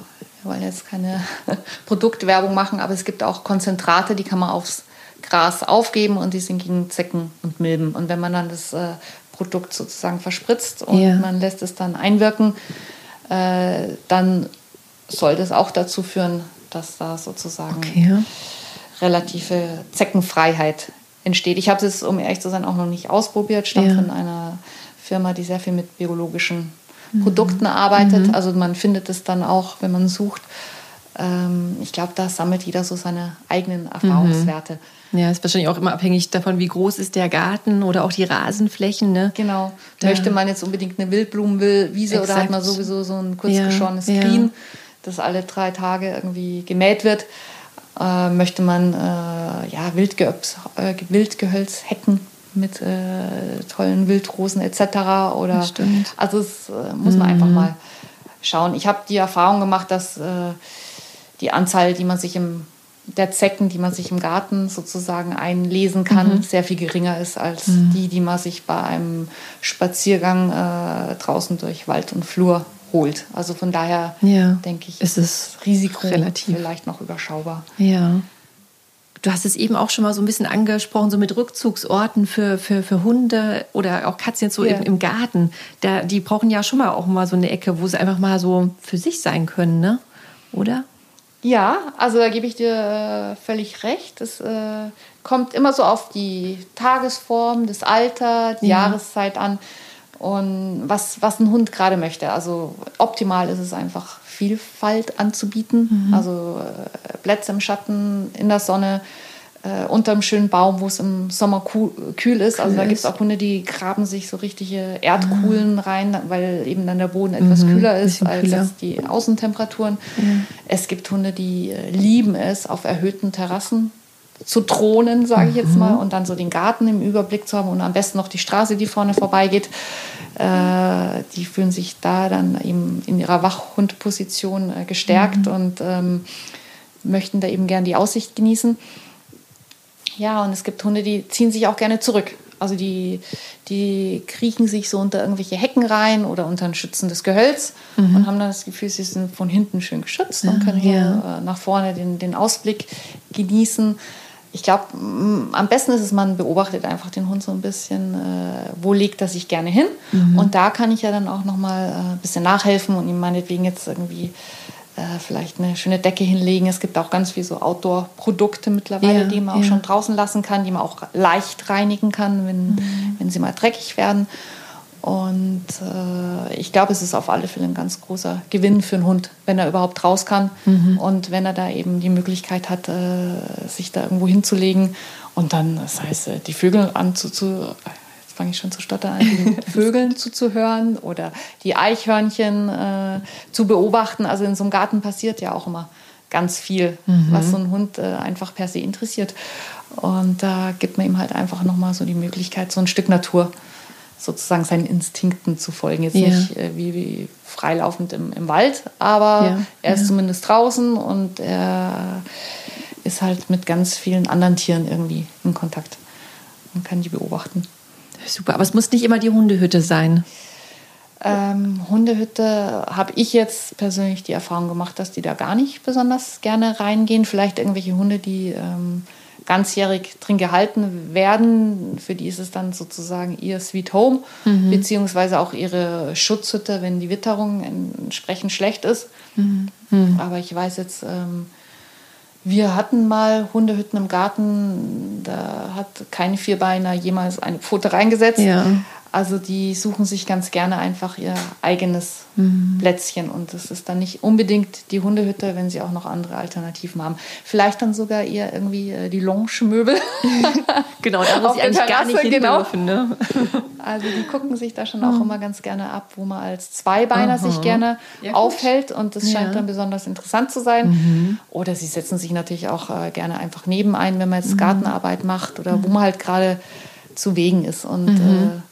wir wollen jetzt keine *laughs* Produktwerbung machen, aber es gibt auch Konzentrate, die kann man aufs Gras aufgeben und die sind gegen Zecken und Milben. Und wenn man dann das äh, Produkt sozusagen verspritzt und ja. man lässt es dann einwirken, äh, dann soll das auch dazu führen, dass da sozusagen okay. relative Zeckenfreiheit entsteht. Ich habe es, um ehrlich zu sein, auch noch nicht ausprobiert. Stammt ja. von einer Firma, die sehr viel mit biologischen. Produkten arbeitet. Mhm. Also man findet es dann auch, wenn man sucht. Ähm, ich glaube, da sammelt jeder so seine eigenen Erfahrungswerte. Mhm. Ja, ist wahrscheinlich auch immer abhängig davon, wie groß ist der Garten oder auch die Rasenflächen. Ne? Genau. Da Möchte man jetzt unbedingt eine Wildblumenwiese oder hat man sowieso so ein kurz geschorenes ja, Green, ja. das alle drei Tage irgendwie gemäht wird? Äh, möchte man äh, ja, Wildgehölz, äh, Wildgehölzhecken mit äh, tollen Wildrosen etc. Oder, also das äh, muss man mhm. einfach mal schauen. Ich habe die Erfahrung gemacht, dass äh, die Anzahl, die man sich im der Zecken, die man sich im Garten sozusagen einlesen kann, mhm. sehr viel geringer ist als mhm. die, die man sich bei einem Spaziergang äh, draußen durch Wald und Flur holt. Also von daher ja. denke ich, ist das Risiko relativ. vielleicht noch überschaubar. Ja. Du hast es eben auch schon mal so ein bisschen angesprochen, so mit Rückzugsorten für, für, für Hunde oder auch Katzen jetzt so ja. im, im, Garten. Da, die brauchen ja schon mal auch mal so eine Ecke, wo sie einfach mal so für sich sein können, ne? Oder? Ja, also da gebe ich dir äh, völlig recht. Es äh, kommt immer so auf die Tagesform, das Alter, die ja. Jahreszeit an und was, was ein Hund gerade möchte. Also optimal ist es einfach Vielfalt anzubieten, mhm. also äh, Plätze im Schatten, in der Sonne, äh, unter einem schönen Baum, wo es im Sommer kühl ist. Also da gibt es auch Hunde, die graben sich so richtige Erdkuhlen mhm. rein, weil eben dann der Boden etwas mhm. kühler ist als kühler. die Außentemperaturen. Es gibt Hunde, die äh, lieben es, auf erhöhten Terrassen zu thronen, sage ich jetzt mal, mhm. und dann so den Garten im Überblick zu haben und am besten noch die Straße, die vorne vorbeigeht. Äh, die fühlen sich da dann eben in ihrer Wachhundposition äh, gestärkt mhm. und ähm, möchten da eben gern die Aussicht genießen. Ja, und es gibt Hunde, die ziehen sich auch gerne zurück. Also die, die kriechen sich so unter irgendwelche Hecken rein oder unter ein schützendes Gehölz mhm. und haben dann das Gefühl, sie sind von hinten schön geschützt und können hier. Äh, nach vorne den, den Ausblick genießen. Ich glaube, am besten ist es, man beobachtet einfach den Hund so ein bisschen, äh, wo legt er sich gerne hin. Mhm. Und da kann ich ja dann auch noch mal äh, ein bisschen nachhelfen und ihm meinetwegen jetzt irgendwie äh, vielleicht eine schöne Decke hinlegen. Es gibt auch ganz viel so Outdoor-Produkte mittlerweile, ja, die man auch ja. schon draußen lassen kann, die man auch leicht reinigen kann, wenn, mhm. wenn sie mal dreckig werden. Und äh, ich glaube, es ist auf alle Fälle ein ganz großer Gewinn für einen Hund, wenn er überhaupt raus kann mhm. und wenn er da eben die Möglichkeit hat, äh, sich da irgendwo hinzulegen und dann, das heißt, äh, die Vögel anzuzu fange ich schon zu stottern, den *laughs* Vögeln zuzuhören oder die Eichhörnchen äh, zu beobachten. Also in so einem Garten passiert ja auch immer ganz viel, mhm. was so ein Hund äh, einfach per se interessiert. Und da gibt man ihm halt einfach nochmal so die Möglichkeit, so ein Stück Natur sozusagen seinen Instinkten zu folgen. Jetzt ja. nicht äh, wie, wie, freilaufend im, im Wald, aber ja. er ist ja. zumindest draußen und er ist halt mit ganz vielen anderen Tieren irgendwie in Kontakt und kann die beobachten. Super, aber es muss nicht immer die Hundehütte sein. Ähm, Hundehütte habe ich jetzt persönlich die Erfahrung gemacht, dass die da gar nicht besonders gerne reingehen. Vielleicht irgendwelche Hunde, die ähm, ganzjährig drin gehalten werden. Für die ist es dann sozusagen ihr Sweet Home, mhm. beziehungsweise auch ihre Schutzhütte, wenn die Witterung entsprechend schlecht ist. Mhm. Mhm. Aber ich weiß jetzt, ähm, wir hatten mal Hundehütten im Garten, da hat kein Vierbeiner jemals eine Pfote reingesetzt. Ja. Also die suchen sich ganz gerne einfach ihr eigenes mhm. Plätzchen und das ist dann nicht unbedingt die Hundehütte, wenn sie auch noch andere Alternativen haben. Vielleicht dann sogar eher irgendwie äh, die Lounge-Möbel. *laughs* genau, da muss ich eigentlich Terrasse, gar nicht hin genau. dürfen. Ne? *laughs* Also die gucken sich da schon auch mhm. immer ganz gerne ab, wo man als Zweibeiner Aha. sich gerne ja, aufhält und das scheint ja. dann besonders interessant zu sein. Mhm. Oder sie setzen sich natürlich auch äh, gerne einfach neben ein, wenn man jetzt mhm. Gartenarbeit macht oder wo mhm. man halt gerade zu Wegen ist und mhm. äh,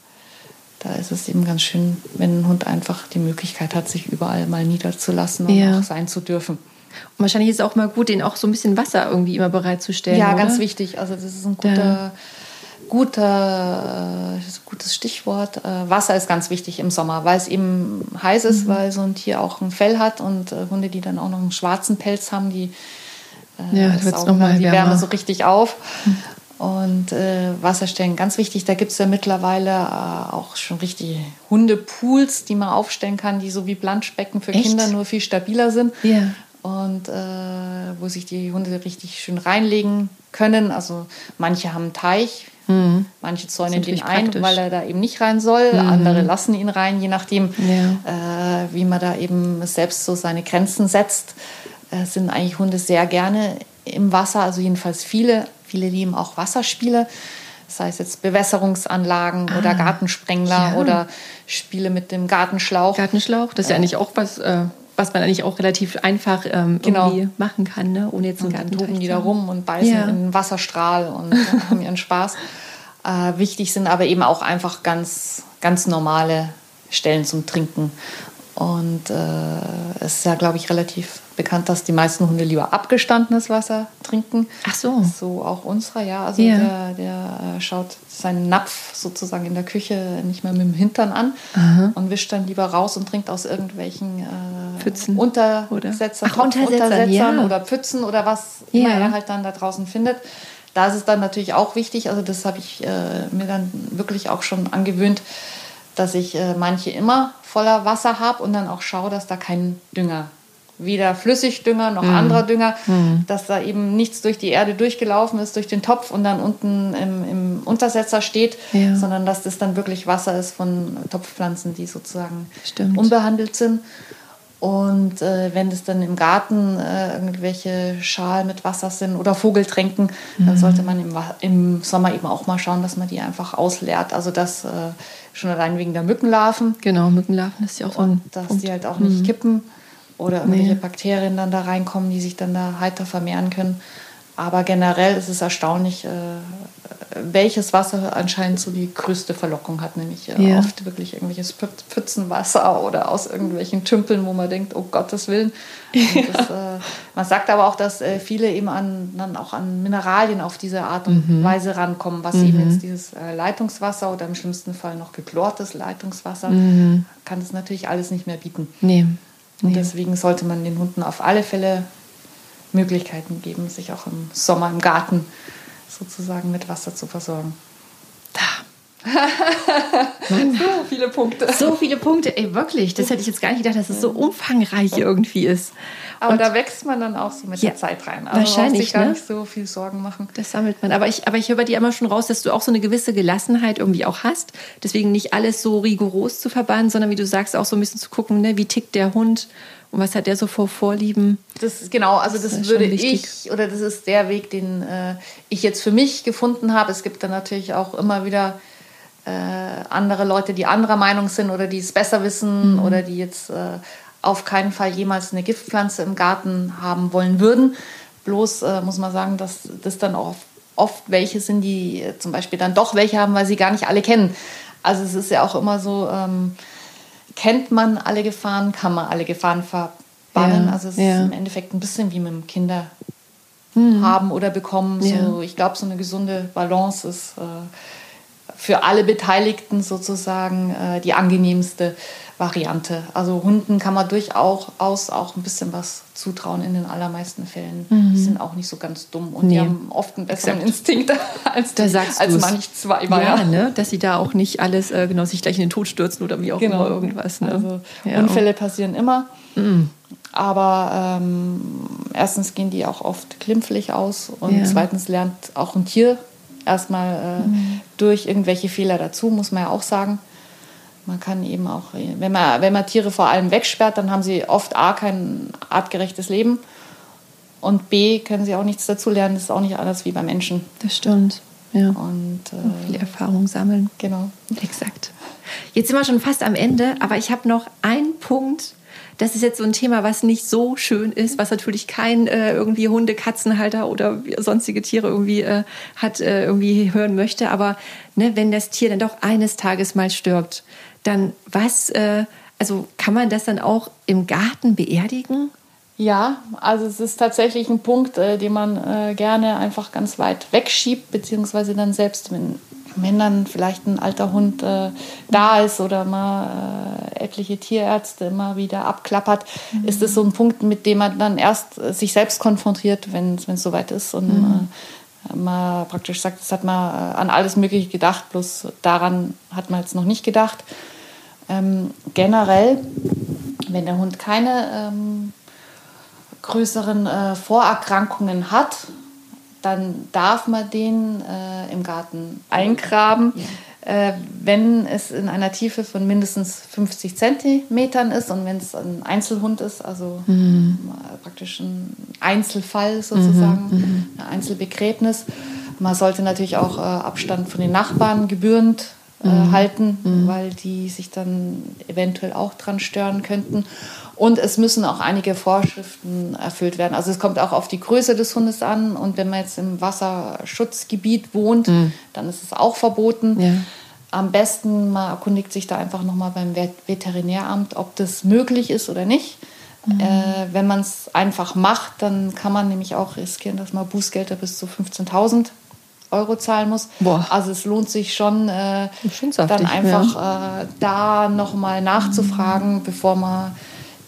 da ist es eben ganz schön, wenn ein Hund einfach die Möglichkeit hat, sich überall mal niederzulassen und ja. auch sein zu dürfen. Und wahrscheinlich ist es auch mal gut, den auch so ein bisschen Wasser irgendwie immer bereitzustellen. Ja, oder? ganz wichtig. Also das ist ein guter, guter, gutes gutes Stichwort. Äh, Wasser ist ganz wichtig im Sommer, weil es eben heiß ist, mhm. weil so ein Tier auch ein Fell hat und äh, Hunde, die dann auch noch einen schwarzen Pelz haben, die, äh, ja, saugen dann die Wärme so richtig auf. Und äh, Wasserstellen, ganz wichtig, da gibt es ja mittlerweile äh, auch schon richtig Hundepools, die man aufstellen kann, die so wie Planschbecken für Echt? Kinder nur viel stabiler sind. Ja. Und äh, wo sich die Hunde richtig schön reinlegen können. Also manche haben einen Teich, mhm. manche zäunen den ein, praktisch. weil er da eben nicht rein soll. Mhm. Andere lassen ihn rein, je nachdem, ja. äh, wie man da eben selbst so seine Grenzen setzt. Äh, sind eigentlich Hunde sehr gerne im Wasser, also jedenfalls viele Viele lieben auch Wasserspiele, sei es jetzt Bewässerungsanlagen ah, oder Gartensprengler ja. oder Spiele mit dem Gartenschlauch. Gartenschlauch, das ist ja eigentlich auch was, äh, was man eigentlich auch relativ einfach ähm, genau. irgendwie machen kann, ne? ohne jetzt einen Garten. Dann toben die da rum und beißen ja. in den Wasserstrahl und *laughs* haben ihren Spaß. Äh, wichtig sind aber eben auch einfach ganz, ganz normale Stellen zum Trinken. Und äh, es ist ja, glaube ich, relativ bekannt, dass die meisten Hunde lieber abgestandenes Wasser trinken. Ach so. So auch unserer, ja. Also ja. der, der äh, schaut seinen Napf sozusagen in der Küche nicht mehr mit dem Hintern an Aha. und wischt dann lieber raus und trinkt aus irgendwelchen äh, Pfützen Untersetzer, Ach, Untersetzern, Untersetzern ja. oder Pfützen oder was ja. immer er halt dann da draußen findet. Da ist es dann natürlich auch wichtig, also das habe ich äh, mir dann wirklich auch schon angewöhnt, dass ich äh, manche immer voller Wasser habe und dann auch schaue, dass da kein Dünger, weder Flüssigdünger noch mhm. anderer Dünger, mhm. dass da eben nichts durch die Erde durchgelaufen ist, durch den Topf und dann unten im, im Untersetzer steht, ja. sondern dass das dann wirklich Wasser ist von Topfpflanzen, die sozusagen Stimmt. unbehandelt sind. Und äh, wenn es dann im Garten äh, irgendwelche Schalen mit Wasser sind oder Vogeltränken, mhm. dann sollte man im, im, Sommer eben auch mal schauen, dass man die einfach ausleert. Also das äh, schon allein wegen der Mückenlarven. Genau, Mückenlarven ist ja auch so Und dass Punkt. die halt auch nicht mhm. kippen oder irgendwelche nee. Bakterien dann da reinkommen, die sich dann da heiter vermehren können. Aber generell ist es erstaunlich, äh, welches Wasser anscheinend so die größte Verlockung hat, nämlich äh, ja. oft wirklich irgendwelches Pfützenwasser oder aus irgendwelchen Tümpeln, wo man denkt, oh Gottes Willen. Das, äh, man sagt aber auch, dass äh, viele eben an, dann auch an Mineralien auf diese Art und mhm. Weise rankommen, was mhm. eben jetzt dieses äh, Leitungswasser oder im schlimmsten Fall noch geklortes Leitungswasser, mhm. kann es natürlich alles nicht mehr bieten. Nee. Und deswegen sollte man den Hunden auf alle Fälle Möglichkeiten geben, sich auch im Sommer im Garten sozusagen mit Wasser zu versorgen. Da. *laughs* so viele Punkte. So viele Punkte, ey, wirklich. Das hätte ich jetzt gar nicht gedacht, dass es so umfangreich irgendwie ist. Aber und da wächst man dann auch so mit ja, der Zeit rein. Also wahrscheinlich. Sich gar ne? nicht so viel Sorgen machen. Das sammelt man. Aber ich, aber ich höre bei dir immer schon raus, dass du auch so eine gewisse Gelassenheit irgendwie auch hast. Deswegen nicht alles so rigoros zu verbannen, sondern wie du sagst, auch so ein bisschen zu gucken, ne, wie tickt der Hund und was hat der so vor Vorlieben? Das ist genau, also das, das würde ich oder das ist der Weg, den äh, ich jetzt für mich gefunden habe. Es gibt dann natürlich auch immer wieder äh, andere Leute, die anderer Meinung sind oder die es besser wissen mhm. oder die jetzt äh, auf keinen Fall jemals eine Giftpflanze im Garten haben wollen würden. Bloß äh, muss man sagen, dass das dann auch oft welche sind, die äh, zum Beispiel dann doch welche haben, weil sie gar nicht alle kennen. Also es ist ja auch immer so. Ähm, kennt man alle Gefahren, kann man alle Gefahren verbannen. Ja, also es ja. ist im Endeffekt ein bisschen wie mit dem Kinder mhm. haben oder bekommen. So, Ich glaube, so eine gesunde Balance ist äh, für alle Beteiligten sozusagen äh, die angenehmste Variante. Also Hunden kann man durchaus auch ein bisschen was zutrauen in den allermeisten Fällen. Mhm. Die sind auch nicht so ganz dumm und nee. die haben oft einen besseren Exakt. Instinkt *laughs* als, die, als manch zwei. Ja, ja. Ne? dass sie da auch nicht alles äh, genau sich gleich in den Tod stürzen oder wie auch genau. immer irgendwas. Ne? Also ja. Unfälle passieren immer. Mhm. Aber ähm, erstens gehen die auch oft klimpflich aus und ja. zweitens lernt auch ein Tier erstmal äh, mhm. durch irgendwelche Fehler dazu, muss man ja auch sagen. Man kann eben auch, wenn man, wenn man Tiere vor allem wegsperrt, dann haben sie oft A, kein artgerechtes Leben und B, können sie auch nichts dazu lernen. Das ist auch nicht anders wie bei Menschen. Das stimmt. Ja. Und äh, viel Erfahrung sammeln. Genau. Exakt. Jetzt sind wir schon fast am Ende, aber ich habe noch einen Punkt. Das ist jetzt so ein Thema, was nicht so schön ist, was natürlich kein äh, irgendwie Hunde, Katzenhalter oder sonstige Tiere irgendwie äh, hat äh, irgendwie hören möchte. Aber ne, wenn das Tier dann doch eines Tages mal stirbt, dann was, äh, also kann man das dann auch im Garten beerdigen? Ja, also es ist tatsächlich ein Punkt, äh, den man äh, gerne einfach ganz weit wegschiebt, beziehungsweise dann selbst, wenn, wenn dann vielleicht ein alter Hund äh, da ist oder mal äh, etliche Tierärzte immer wieder abklappert, mhm. ist es so ein Punkt, mit dem man dann erst äh, sich selbst konfrontiert, wenn es soweit ist und mhm. man praktisch sagt, das hat man an alles Mögliche gedacht, bloß daran hat man jetzt noch nicht gedacht. Ähm, generell, wenn der Hund keine ähm, größeren äh, Vorerkrankungen hat, dann darf man den äh, im Garten eingraben. Ja. Äh, wenn es in einer Tiefe von mindestens 50 Zentimetern ist und wenn es ein Einzelhund ist, also mhm. praktisch ein Einzelfall sozusagen, mhm. mhm. ein Einzelbegräbnis. Man sollte natürlich auch äh, Abstand von den Nachbarn gebührend äh, mhm. halten, mhm. weil die sich dann eventuell auch dran stören könnten. Und es müssen auch einige Vorschriften erfüllt werden. Also es kommt auch auf die Größe des Hundes an. Und wenn man jetzt im Wasserschutzgebiet wohnt, mhm. dann ist es auch verboten. Ja. Am besten, man erkundigt sich da einfach nochmal beim Veterinäramt, ob das möglich ist oder nicht. Mhm. Äh, wenn man es einfach macht, dann kann man nämlich auch riskieren, dass man Bußgelder bis zu 15.000 Euro zahlen muss. Boah. Also es lohnt sich schon, äh, dann einfach ja. äh, da nochmal nachzufragen, mhm. bevor man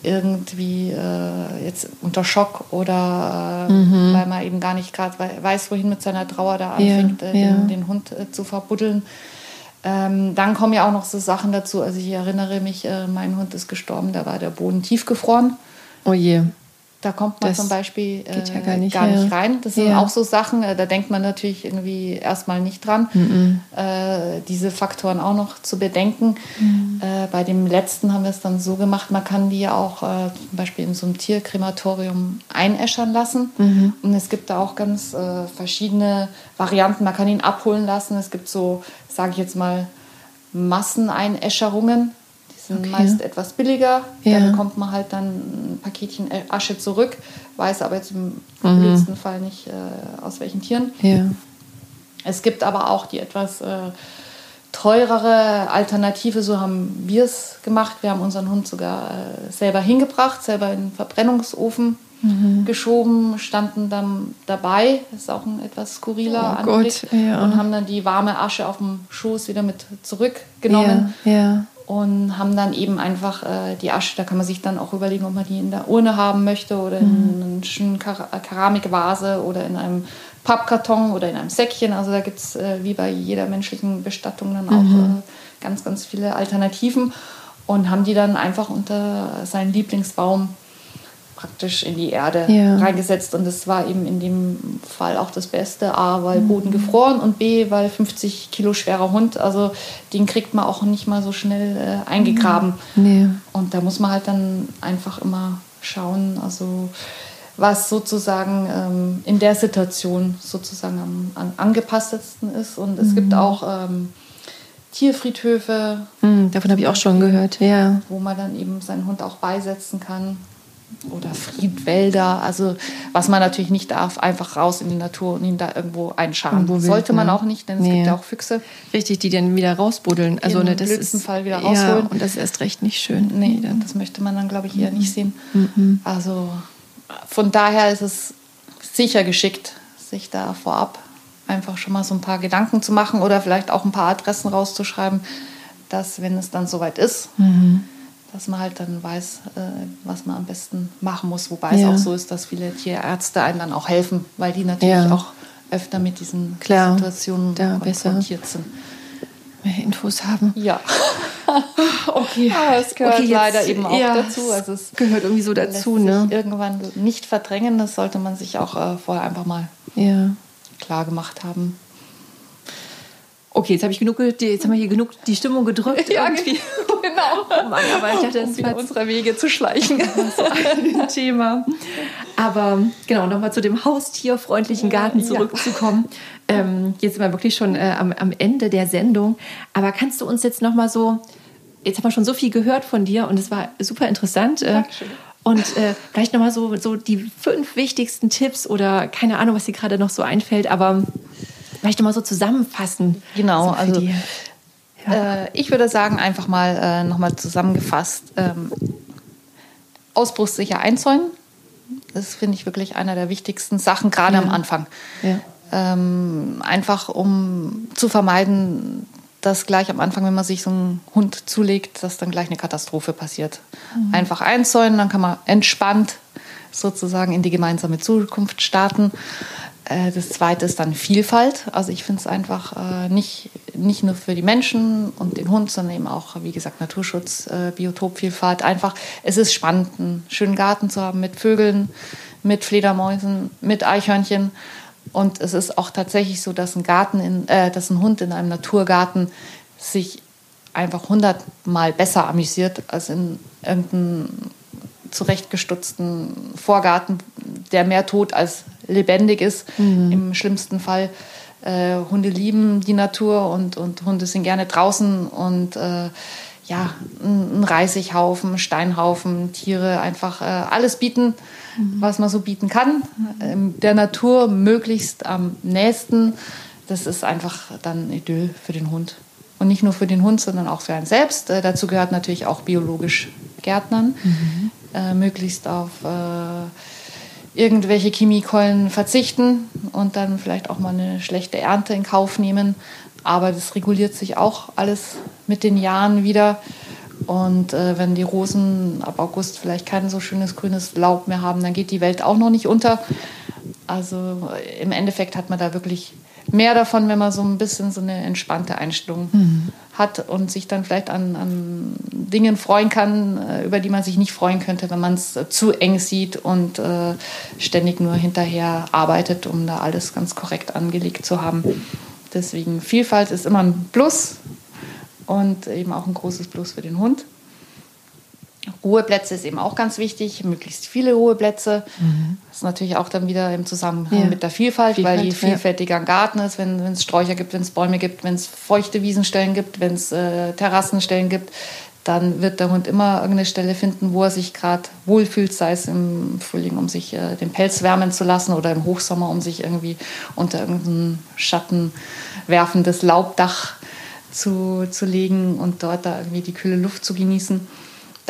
irgendwie äh, jetzt unter Schock oder äh, mhm. weil man eben gar nicht gerade weiß, wohin mit seiner Trauer da anfängt, ja, äh, den, den, Hund äh, zu verbuddeln. Ähm, dann kommen ja auch noch so Sachen dazu. Also ich erinnere mich, äh, mein Hund ist gestorben, da war der Boden tiefgefroren. Oh je. Da kommt man das zum Beispiel äh, ja gar, nicht, gar nicht, rein. Das sind ja. auch so Sachen, äh, da denkt man natürlich irgendwie erstmal nicht dran, mhm. äh, diese Faktoren auch noch zu bedenken. Mhm. Äh, bei dem letzten haben wir es dann so gemacht, man kann die auch äh, zum Beispiel in so einem Tierkrematorium einäschern lassen. Mhm. Und es gibt da auch ganz äh, verschiedene Varianten. Man kann ihn abholen lassen. Es gibt so, sage ich jetzt mal, Masseneinäscherungen sind okay. meist etwas billiger. Ja. Da bekommt man halt dann ein Paketchen Asche zurück, weiß aber jetzt im mhm. Fall nicht, äh, aus welchen Tieren. Ja. Es gibt aber auch die etwas äh, teurere Alternative, so haben wir es gemacht. Wir haben unseren Hund sogar äh, selber hingebracht, selber in den Verbrennungsofen mhm. geschoben, standen dann dabei, das ist auch ein etwas skurriler oh Anblick, Gott, ja. und haben dann die warme Asche auf dem Schoß wieder mit zurückgenommen. Ja, ja und haben dann eben einfach äh, die Asche, da kann man sich dann auch überlegen, ob man die in der Urne haben möchte oder in mhm. einer schönen Kar Keramikvase oder in einem Pappkarton oder in einem Säckchen. Also da gibt es äh, wie bei jeder menschlichen Bestattung dann auch mhm. äh, ganz, ganz viele Alternativen und haben die dann einfach unter seinen Lieblingsbaum praktisch in die Erde ja. reingesetzt. Und das war eben in dem Fall auch das Beste. A, weil mhm. Boden gefroren und B, weil 50 Kilo schwerer Hund. Also den kriegt man auch nicht mal so schnell äh, eingegraben. Mhm. Nee. Und da muss man halt dann einfach immer schauen, also was sozusagen ähm, in der Situation sozusagen am, am angepasstesten ist. Und es mhm. gibt auch ähm, Tierfriedhöfe. Mhm, davon habe ich auch schon gehört, ja. Wo man dann eben seinen Hund auch beisetzen kann oder Friedwälder. Also was man natürlich nicht darf, einfach raus in die Natur und ihn da irgendwo einscharen. Irgendwo Sollte man auch nicht, denn es nee. gibt ja auch Füchse. Richtig, die dann wieder rausbuddeln. Also ne, das ist Fall wieder rausholen. Ja, und das ist erst recht nicht schön. Nee, dann. das möchte man dann, glaube ich, eher nicht sehen. Mhm. Also von daher ist es sicher geschickt, sich da vorab einfach schon mal so ein paar Gedanken zu machen oder vielleicht auch ein paar Adressen rauszuschreiben, dass wenn es dann soweit ist, mhm dass man halt dann weiß, äh, was man am besten machen muss. Wobei ja. es auch so ist, dass viele Tierärzte einem dann auch helfen, weil die natürlich ja. auch öfter mit diesen Klar, Situationen konfrontiert sind. Mehr Infos haben. Ja. *laughs* okay. Aber es gehört okay, jetzt, leider eben auch ja, dazu. Also es gehört irgendwie so dazu, ne? Irgendwann nicht verdrängen, das sollte man sich auch äh, vorher einfach mal klar gemacht haben. Okay, jetzt habe ich genug, jetzt haben wir hier genug die Stimmung gedrückt. Ja, irgendwie. *laughs* genau. Oh Mann, aber ich dachte, um wieder unserer Wege zu schleichen. *laughs* Das so ein *laughs* Thema. Aber genau, nochmal zu dem haustierfreundlichen Garten zurückzukommen. Ja. Ähm, jetzt sind wir wirklich schon äh, am, am Ende der Sendung. Aber kannst du uns jetzt nochmal so, jetzt haben wir schon so viel gehört von dir und es war super interessant. Äh, Dankeschön. Und äh, vielleicht nochmal so, so die fünf wichtigsten Tipps oder keine Ahnung, was dir gerade noch so einfällt, aber vielleicht nochmal so zusammenfassen. Genau, also ja. äh, ich würde sagen, einfach mal äh, nochmal zusammengefasst, ähm, ausbruchssicher einzäunen. Das finde ich wirklich einer der wichtigsten Sachen, gerade ja. am Anfang. Ja. Ähm, einfach um zu vermeiden, dass gleich am Anfang, wenn man sich so einen Hund zulegt, dass dann gleich eine Katastrophe passiert. Mhm. Einfach einzäunen, dann kann man entspannt sozusagen in die gemeinsame Zukunft starten. Äh, das zweite ist dann Vielfalt. Also ich finde es einfach äh, nicht, nicht nur für die Menschen und den Hund, sondern eben auch, wie gesagt, Naturschutz, äh, Biotopvielfalt. Einfach, es ist spannend, einen schönen Garten zu haben mit Vögeln, mit Fledermäusen, mit Eichhörnchen. Und es ist auch tatsächlich so, dass ein, Garten in, äh, dass ein Hund in einem Naturgarten sich einfach hundertmal besser amüsiert als in irgendeinem zurechtgestutzten Vorgarten, der mehr tot als lebendig ist, mhm. im schlimmsten Fall. Äh, Hunde lieben die Natur und, und Hunde sind gerne draußen und äh, ja, ein Reisighaufen, Steinhaufen, Tiere, einfach äh, alles bieten, mhm. was man so bieten kann. Ähm, der Natur möglichst am nächsten. Das ist einfach dann Idyll für den Hund. Und nicht nur für den Hund, sondern auch für einen selbst. Äh, dazu gehört natürlich auch biologisch Gärtnern. Mhm. Äh, möglichst auf äh, irgendwelche Chemikalien verzichten und dann vielleicht auch mal eine schlechte Ernte in Kauf nehmen. Aber das reguliert sich auch alles mit den Jahren wieder. Und äh, wenn die Rosen ab August vielleicht kein so schönes grünes Laub mehr haben, dann geht die Welt auch noch nicht unter. Also im Endeffekt hat man da wirklich mehr davon, wenn man so ein bisschen so eine entspannte Einstellung mhm. Hat und sich dann vielleicht an, an, Dingen freuen kann, äh, über die man sich nicht freuen könnte, wenn man es zu eng sieht und äh, ständig nur hinterher arbeitet, um da alles ganz korrekt angelegt zu haben. Deswegen Vielfalt ist immer ein Plus und eben auch ein großes Plus für den Hund. Ruheplätze ist eben auch ganz wichtig, möglichst viele Ruheplätze. Mhm. Das ist natürlich auch dann wieder im Zusammenhang ja. mit der Vielfalt, Vielfalt, weil je vielfältiger ein Garten ist, wenn es Sträucher gibt, wenn es Bäume gibt, wenn es feuchte Wiesenstellen gibt, wenn es äh, Terrassenstellen gibt, dann wird der Hund immer irgendeine Stelle finden, wo er sich gerade wohlfühlt, sei es im Frühling, um sich äh, den Pelz wärmen zu lassen oder im Hochsommer, um sich irgendwie unter irgendein schattenwerfendes Laubdach zu, zu legen und dort da irgendwie die kühle Luft zu genießen.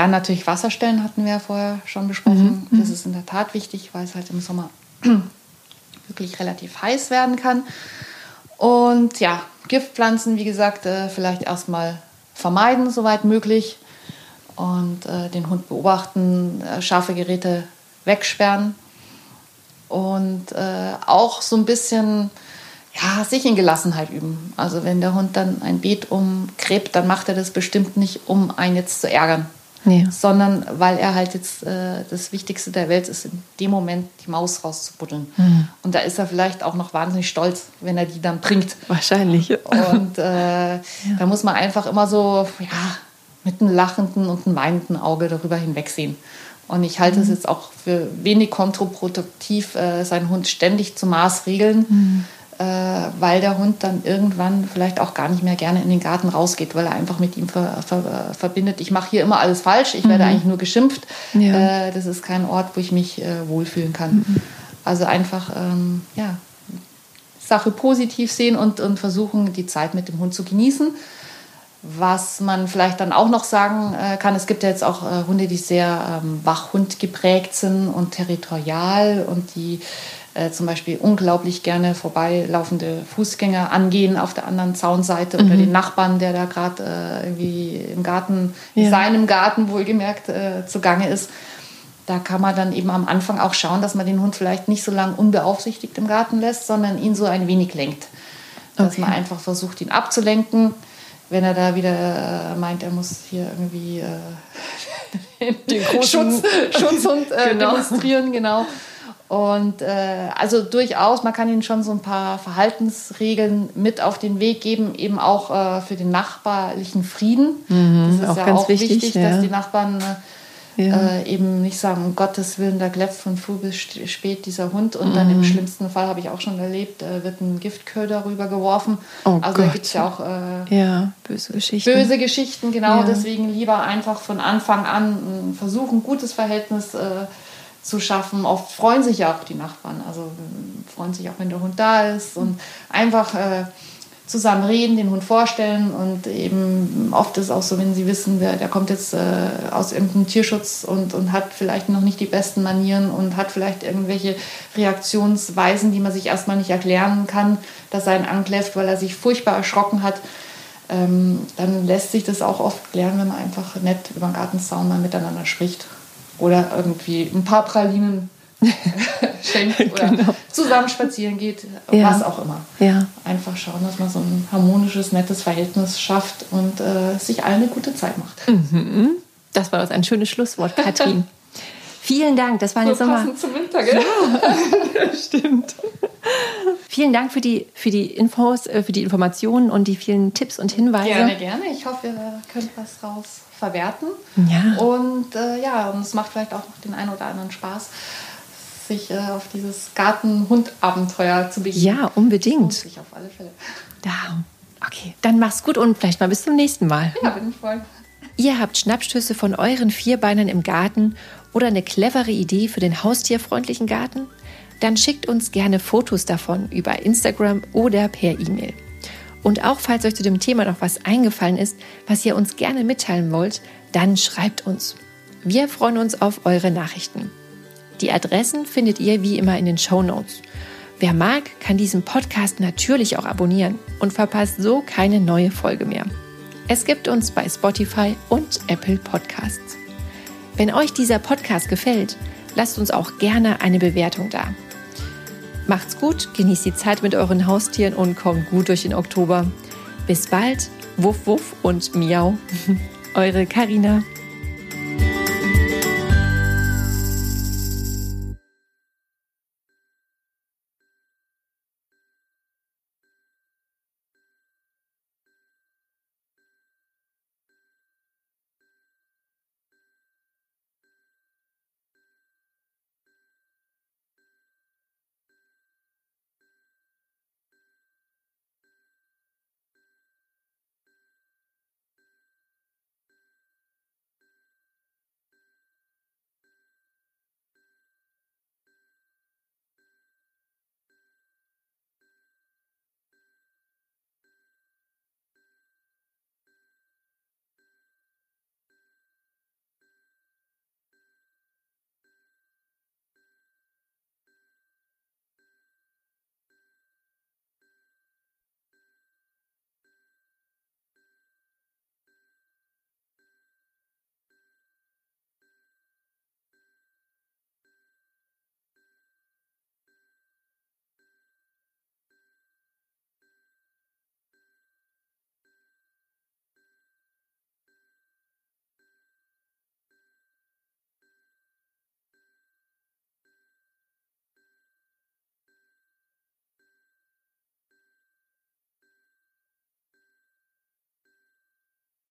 Dann natürlich Wasserstellen hatten wir ja vorher schon besprochen. Mhm. Das ist in der Tat wichtig, weil es halt im Sommer *clears throat* wirklich relativ heiß werden kann. Und ja, Giftpflanzen, wie gesagt, äh, vielleicht erstmal vermeiden, soweit möglich. Und äh, den Hund beobachten, äh, scharfe Geräte wegsperren. Und auch so ein bisschen ja, sich in Gelassenheit üben. Also wenn der Hund dann ein Beet umgräbt, dann macht er das bestimmt nicht, um einen jetzt zu ärgern. Nee. Sondern weil er halt jetzt äh, das Wichtigste der Welt ist, in dem Moment die Maus rauszubuddeln. Mhm. Und da ist er vielleicht auch noch wahnsinnig stolz, wenn er die dann bringt. Wahrscheinlich. Und äh, *laughs* ja. da muss man einfach immer so ja, mit einem lachenden und einem weinenden Auge darüber hinwegsehen. Und ich halte mhm. es jetzt auch für wenig kontraproduktiv, äh, seinen Hund ständig zu maßregeln. Mhm äh, weil der Hund dann irgendwann vielleicht auch gar nicht mehr gerne in den Garten rausgeht, weil er einfach mit ihm ver, ver, verbindet, ich mache hier immer alles falsch, ich mhm. werde eigentlich nur geschimpft. Ja. Äh, das ist kein Ort, wo ich mich äh, wohlfühlen kann. Mhm. Also einfach, ähm, ja, Sache positiv sehen und, und versuchen, die Zeit mit dem Hund zu genießen. Was man vielleicht dann auch noch sagen äh, kann, es gibt ja jetzt auch äh, Hunde, die sehr ähm, Wachhund geprägt sind und territorial und die äh, zum Beispiel unglaublich gerne vorbeilaufende Fußgänger angehen auf der anderen Zaunseite mhm. oder den Nachbarn, der da gerade äh, irgendwie im Garten, ja. in seinem Garten wohlgemerkt äh, zugange ist. Da kann man dann eben am Anfang auch schauen, dass man den Hund vielleicht nicht so lange unbeaufsichtigt im Garten lässt, sondern ihn so ein wenig lenkt. Dass okay. man einfach versucht, ihn abzulenken. Wenn er da wieder äh, meint, er muss hier irgendwie äh, *laughs* den Schutz, Schutzhund äh, *laughs* genau. demonstrieren, genau und äh, also durchaus, man kann ihnen schon so ein paar Verhaltensregeln mit auf den Weg geben, eben auch äh, für den nachbarlichen Frieden. Mhm, das ist auch ja auch wichtig, wichtig ja. dass die Nachbarn äh, ja. eben nicht sagen, um Gottes Willen, da glätzt von früh bis spät dieser Hund. Und mhm. dann im mhm. schlimmsten Fall, habe ich auch schon erlebt, äh, wird ein Giftköder rübergeworfen. Oh also Gott. da gibt es ja auch äh, ja, böse Geschichten. Böse Geschichten, genau. Deswegen lieber einfach von Anfang an versuchen, ein gutes Verhältnis äh, zu schaffen. Oft freuen sich ja auch die Nachbarn, also freuen sich auch, wenn der Hund da ist und einfach äh, zusammen reden, den Hund vorstellen und eben oft ist auch so, wenn sie wissen, der, der kommt jetzt äh, aus irgendeinem Tierschutz und, und hat vielleicht noch nicht die besten Manieren und hat vielleicht irgendwelche Reaktionsweisen, die man sich erstmal nicht erklären kann, dass er einen ankläfft, weil er sich furchtbar erschrocken hat, ähm, dann lässt sich das auch oft klären, wenn man einfach nett über den Gartenzaun mal miteinander spricht oder irgendwie ein paar Pralinen *laughs* schenkt oder genau. zusammen spazieren geht, ja. was auch immer. Ja. Einfach schauen, dass man so ein harmonisches, nettes Verhältnis schafft und äh, sich allen eine gute Zeit macht. Mhm. Das war ein schönes Schlusswort, Katrin. *laughs* Vielen Dank, das war so jetzt nochmal. zum Winter, gell? Ja, *laughs* stimmt. Vielen Dank für die, für die Infos, äh, für die Informationen und die vielen Tipps und Hinweise. Gerne, gerne. Ich hoffe, ihr könnt was draus verwerten. Ja. Und äh, ja, und es macht vielleicht auch den einen oder anderen Spaß sich äh, auf dieses Garten-Hund-Abenteuer zu begeben. Ja, unbedingt. Sich auf alle Fälle. Da. Okay, dann mach's gut und vielleicht mal bis zum nächsten Mal. Ja, bin ich voll. Ihr habt Schnappstöße von euren Vierbeinern im Garten oder eine clevere Idee für den haustierfreundlichen Garten? Dann schickt uns gerne Fotos davon über Instagram oder per E-Mail. Und auch falls euch zu dem Thema noch was eingefallen ist, was ihr uns gerne mitteilen wollt, dann schreibt uns. Wir freuen uns auf eure Nachrichten. Die Adressen findet ihr wie immer in den Show Notes. Wer mag, kann diesen Podcast natürlich auch abonnieren und verpasst so keine neue Folge mehr. Es gibt uns bei Spotify und Apple Podcasts. Wenn euch dieser Podcast gefällt, lasst uns auch gerne eine Bewertung da. Macht's gut, genießt die Zeit mit euren Haustieren und kommt gut durch den Oktober. Bis bald, wuff wuff und miau. *laughs* Eure Karina.